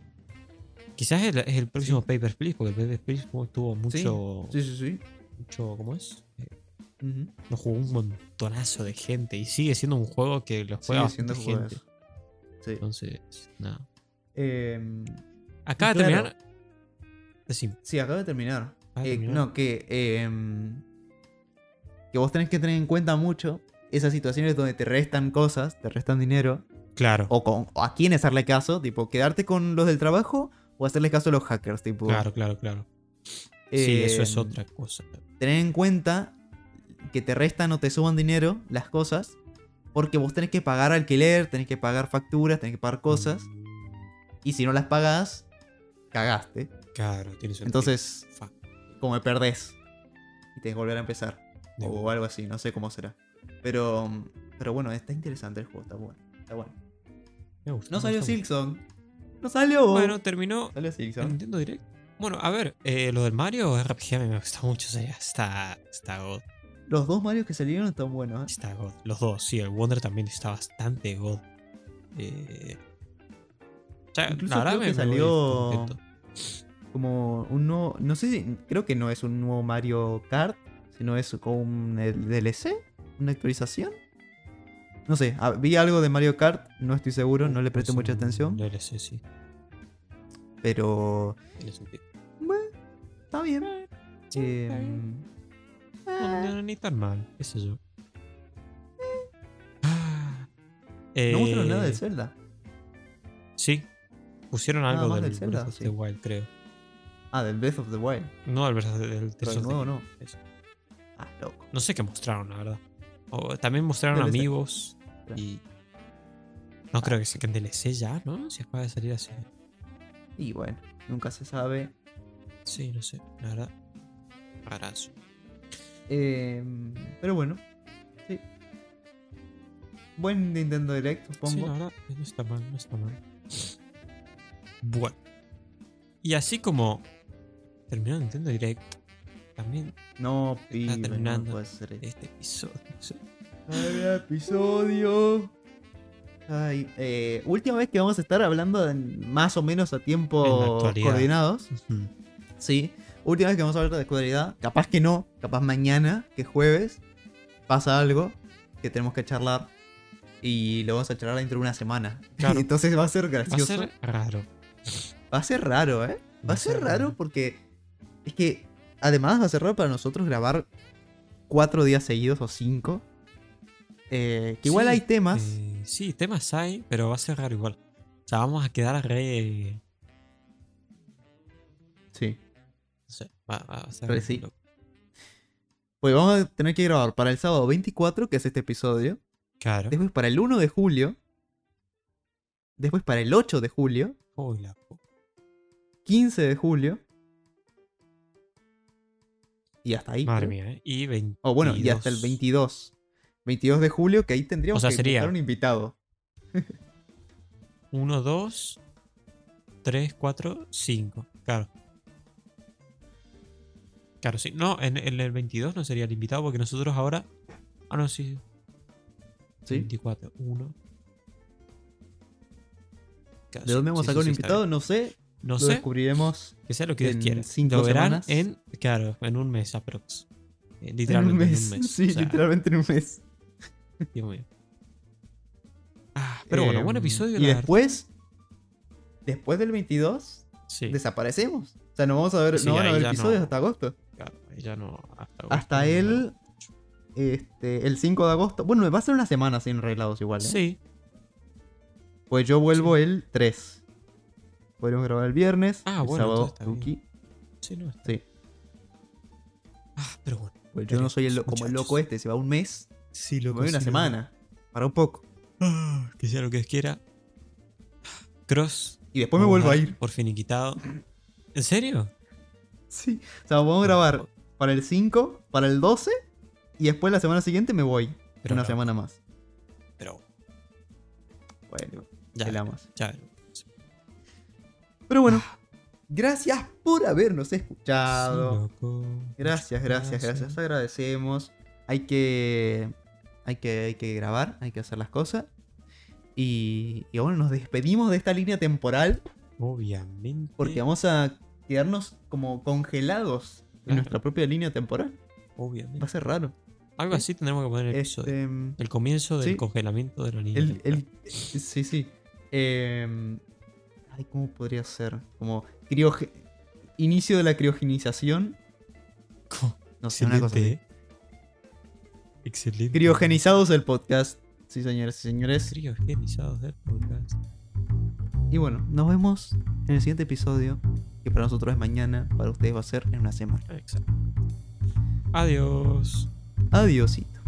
Speaker 3: Quizás es el, próximo
Speaker 2: Sí.
Speaker 3: Paper Please, porque el Paper Please tuvo mucho...
Speaker 2: Sí, sí, sí.
Speaker 3: Mucho ¿Cómo es?
Speaker 2: Ujú.
Speaker 3: lo jugó un montonazo de gente y sigue siendo un juego que lo
Speaker 2: Sigue
Speaker 3: juega
Speaker 2: siendo
Speaker 3: bastante gente.
Speaker 2: Sí.
Speaker 3: Entonces, nada.
Speaker 2: Em,
Speaker 3: Acaba de
Speaker 2: claro.
Speaker 3: terminar... Decime,
Speaker 2: sí, acaba de terminar.
Speaker 3: de
Speaker 2: Eh, no, que. em, que vos tenés que tener en cuenta mucho esas situaciones donde te restan cosas, te restan dinero.
Speaker 3: Claro,
Speaker 2: O, con, o a quién hacerle caso, tipo, quedarte con los del trabajo o hacerle caso a los hackers, tipo.
Speaker 3: claro, claro, claro. Sí, eso es
Speaker 2: em,
Speaker 3: otra cosa.
Speaker 2: Tener en cuenta que te restan o te suban dinero las cosas. Porque vos tenés que pagar alquiler, tenés que pagar facturas, tenés que pagar cosas. Y si no las pagás, cagaste.
Speaker 3: Claro, tiene sentido.
Speaker 2: Entonces, como me perdés. Y tenés que volver a empezar.
Speaker 3: De
Speaker 2: O algo así, no sé cómo será. Pero, pero bueno, está interesante el juego, está bueno. Está bueno.
Speaker 3: Me gusta,
Speaker 2: No
Speaker 3: me
Speaker 2: salió. Silksong. No salió.
Speaker 3: Bueno, terminó
Speaker 2: salió Silksong.
Speaker 3: Nintendo Direct. Bueno, a ver, eh, lo del Mario RPG a mí me gusta mucho. O sea, está, está God.
Speaker 2: Los dos Marios que salieron están buenos. ¿eh?
Speaker 3: Está God. Los dos, sí, el Wonder también está bastante God. Eh, o sea,
Speaker 2: Incluso
Speaker 3: la
Speaker 2: creo que
Speaker 3: me
Speaker 2: salió-. Como un nuevo. No sé si. Creo que no es un nuevo Mario Kart. Sino es como un DLC. Una actualización. No sé. ah, Vi algo de Mario Kart. No estoy seguro. No le presté
Speaker 3: Es
Speaker 2: mucha atención.
Speaker 3: DLC, sí.
Speaker 2: Pero.
Speaker 3: tiene sentido.
Speaker 2: Está bien.
Speaker 3: Sí, está bien.
Speaker 2: Em,
Speaker 3: No, no, ni tan mal, qué sé yo. Ah,
Speaker 2: No mostraron
Speaker 3: eh,
Speaker 2: nada de Zelda.
Speaker 3: Sí. Pusieron
Speaker 2: Nada
Speaker 3: algo del
Speaker 2: del Zelda,
Speaker 3: Breath of
Speaker 2: sí.
Speaker 3: the Wild, creo.
Speaker 2: Ah, del Breath of the Wild.
Speaker 3: No, del Breath of the- del
Speaker 2: Pero el nuevo no.
Speaker 3: Eso.
Speaker 2: Ah, loco.
Speaker 3: No sé qué mostraron, la verdad. O, también mostraron
Speaker 2: DLC.
Speaker 3: amigos y... No creo que sea que en DLC ya, ¿no? Si acaba de salir así.
Speaker 2: Y bueno, nunca se sabe.
Speaker 3: Sí, no sé, la verdad. Rarazo.
Speaker 2: Em, pero bueno, sí. Buen Nintendo Direct,
Speaker 3: Sí,
Speaker 2: supongo.
Speaker 3: la verdad, no está mal, no está mal. Bueno. Y así como terminó Nintendo Direct, también
Speaker 2: no, pibe, no
Speaker 3: terminando.
Speaker 2: puede ser esto.
Speaker 3: este episodio. sí.
Speaker 2: Ay, episodio. Ay, eh, última vez que vamos a estar hablando de más o menos a tiempo coordinados.
Speaker 3: Ujú.
Speaker 2: Sí. Última vez que vamos a hablar de actualidad. Capaz que no. Capaz mañana, que es jueves, pasa algo que tenemos que charlar. Y lo vamos a charlar dentro de una semana.
Speaker 3: Claro.
Speaker 2: Entonces va a ser
Speaker 3: Va a
Speaker 2: gracioso.
Speaker 3: ser raro.
Speaker 2: Va a ser raro, ¿eh? Va a ser raro porque es que además va a ser raro para nosotros grabar cuatro días seguidos o cinco. Eh, que igual
Speaker 3: Sí,
Speaker 2: hay temas.
Speaker 3: Eh, sí, temas hay, pero va a ser raro igual. O sea, vamos a quedar re. Va, va a ser
Speaker 2: sí. Pues vamos a tener que grabar para el sábado 24, que es este episodio.
Speaker 3: Claro.
Speaker 2: Después para el 1 de julio. Después para el 8 de julio.
Speaker 3: Uy, la pu-
Speaker 2: 15 de julio. Y hasta ahí.
Speaker 3: Madre
Speaker 2: creo.
Speaker 3: mía, ¿eh? Y 22.
Speaker 2: O bueno, y hasta el 22. 22 de julio, que ahí tendríamos
Speaker 3: O sea,
Speaker 2: que
Speaker 3: sería-
Speaker 2: un invitado.
Speaker 3: 1, 2, 3, 4, 5. Claro. Claro, sí. No, en, en el 22 no sería el invitado porque nosotros ahora. Ah, no, sí.
Speaker 2: ¿Sí?
Speaker 3: 24, 1.
Speaker 2: ¿De dónde vamos a sacar un invitado? No sé.
Speaker 3: No
Speaker 2: lo
Speaker 3: sé.
Speaker 2: descubriremos
Speaker 3: Que sea lo que Dios quiera.
Speaker 2: cinco
Speaker 3: Lo verán
Speaker 2: semanas.
Speaker 3: en. Claro, en un mes aprox. Eh,
Speaker 2: en un
Speaker 3: Literalmente
Speaker 2: mes.
Speaker 3: en un mes.
Speaker 2: Sí,
Speaker 3: o sea,
Speaker 2: literalmente en un mes.
Speaker 3: Dios mío. Ah, pero bueno, buen
Speaker 2: Em,
Speaker 3: episodio.
Speaker 2: Y
Speaker 3: la verdad.
Speaker 2: después, después del 22,
Speaker 3: Sí,
Speaker 2: desaparecemos. O sea, no vamos a ver,
Speaker 3: Sí,
Speaker 2: no van a ver episodios
Speaker 3: no.
Speaker 2: hasta agosto.
Speaker 3: Ya no. Hasta,
Speaker 2: el, este, el 5 de agosto. Bueno, va a ser una semana sin arreglados igual. ¿eh?
Speaker 3: Sí,
Speaker 2: Pues yo vuelvo el 3. Podemos grabar el viernes.
Speaker 3: Ah,
Speaker 2: el
Speaker 3: bueno,
Speaker 2: sábado,
Speaker 3: está bien. Sí, no. está-
Speaker 2: Sí.
Speaker 3: Ah, pero bueno.
Speaker 2: Pues yo no soy el, como el loco este, se va un mes.
Speaker 3: Sí,
Speaker 2: Me voy una semana. Para un poco.
Speaker 3: Ah, que sea lo que quiera. Cross.
Speaker 2: Y después me vuelvo a ir.
Speaker 3: Por finiquitado. ¿En serio?
Speaker 2: Sí. O sea, vamos a grabar para el 5, para el 12. Y después la semana siguiente me voy.
Speaker 3: Pero
Speaker 2: una
Speaker 3: no.
Speaker 2: semana más.
Speaker 3: Pero
Speaker 2: Bueno,
Speaker 3: ya. Ya.
Speaker 2: Pero bueno,
Speaker 3: Ah.
Speaker 2: gracias por habernos escuchado. Gracias, gracias, gracias. Agradecemos. Hay que, hay que. Hay que grabar, hay que hacer las cosas. Y, y bueno, nos despedimos de esta línea temporal
Speaker 3: Obviamente.
Speaker 2: porque vamos a quedarnos como congelados en
Speaker 3: Claro.
Speaker 2: nuestra propia línea temporal.
Speaker 3: Obviamente.
Speaker 2: Va a ser raro.
Speaker 3: Algo así tendremos que poner en el episodio.
Speaker 2: Este,
Speaker 3: El comienzo del
Speaker 2: sí.
Speaker 3: congelamiento de la línea.
Speaker 2: el,
Speaker 3: temporal.
Speaker 2: el- sí, sí. Em, ay, ¿cómo podría ser? Como crioge- inicio de la criogenización. No sé, una cosa así.
Speaker 3: Excelente. ¿eh? Excelente.
Speaker 2: Criogenizados el podcast. Sí, señores y señores.
Speaker 3: Criogenizados del podcast.
Speaker 2: Y bueno, nos vemos en el siguiente episodio. Que para nosotros es mañana. Para ustedes va a ser en una semana.
Speaker 3: Exacto. Adiós.
Speaker 2: Adiósito.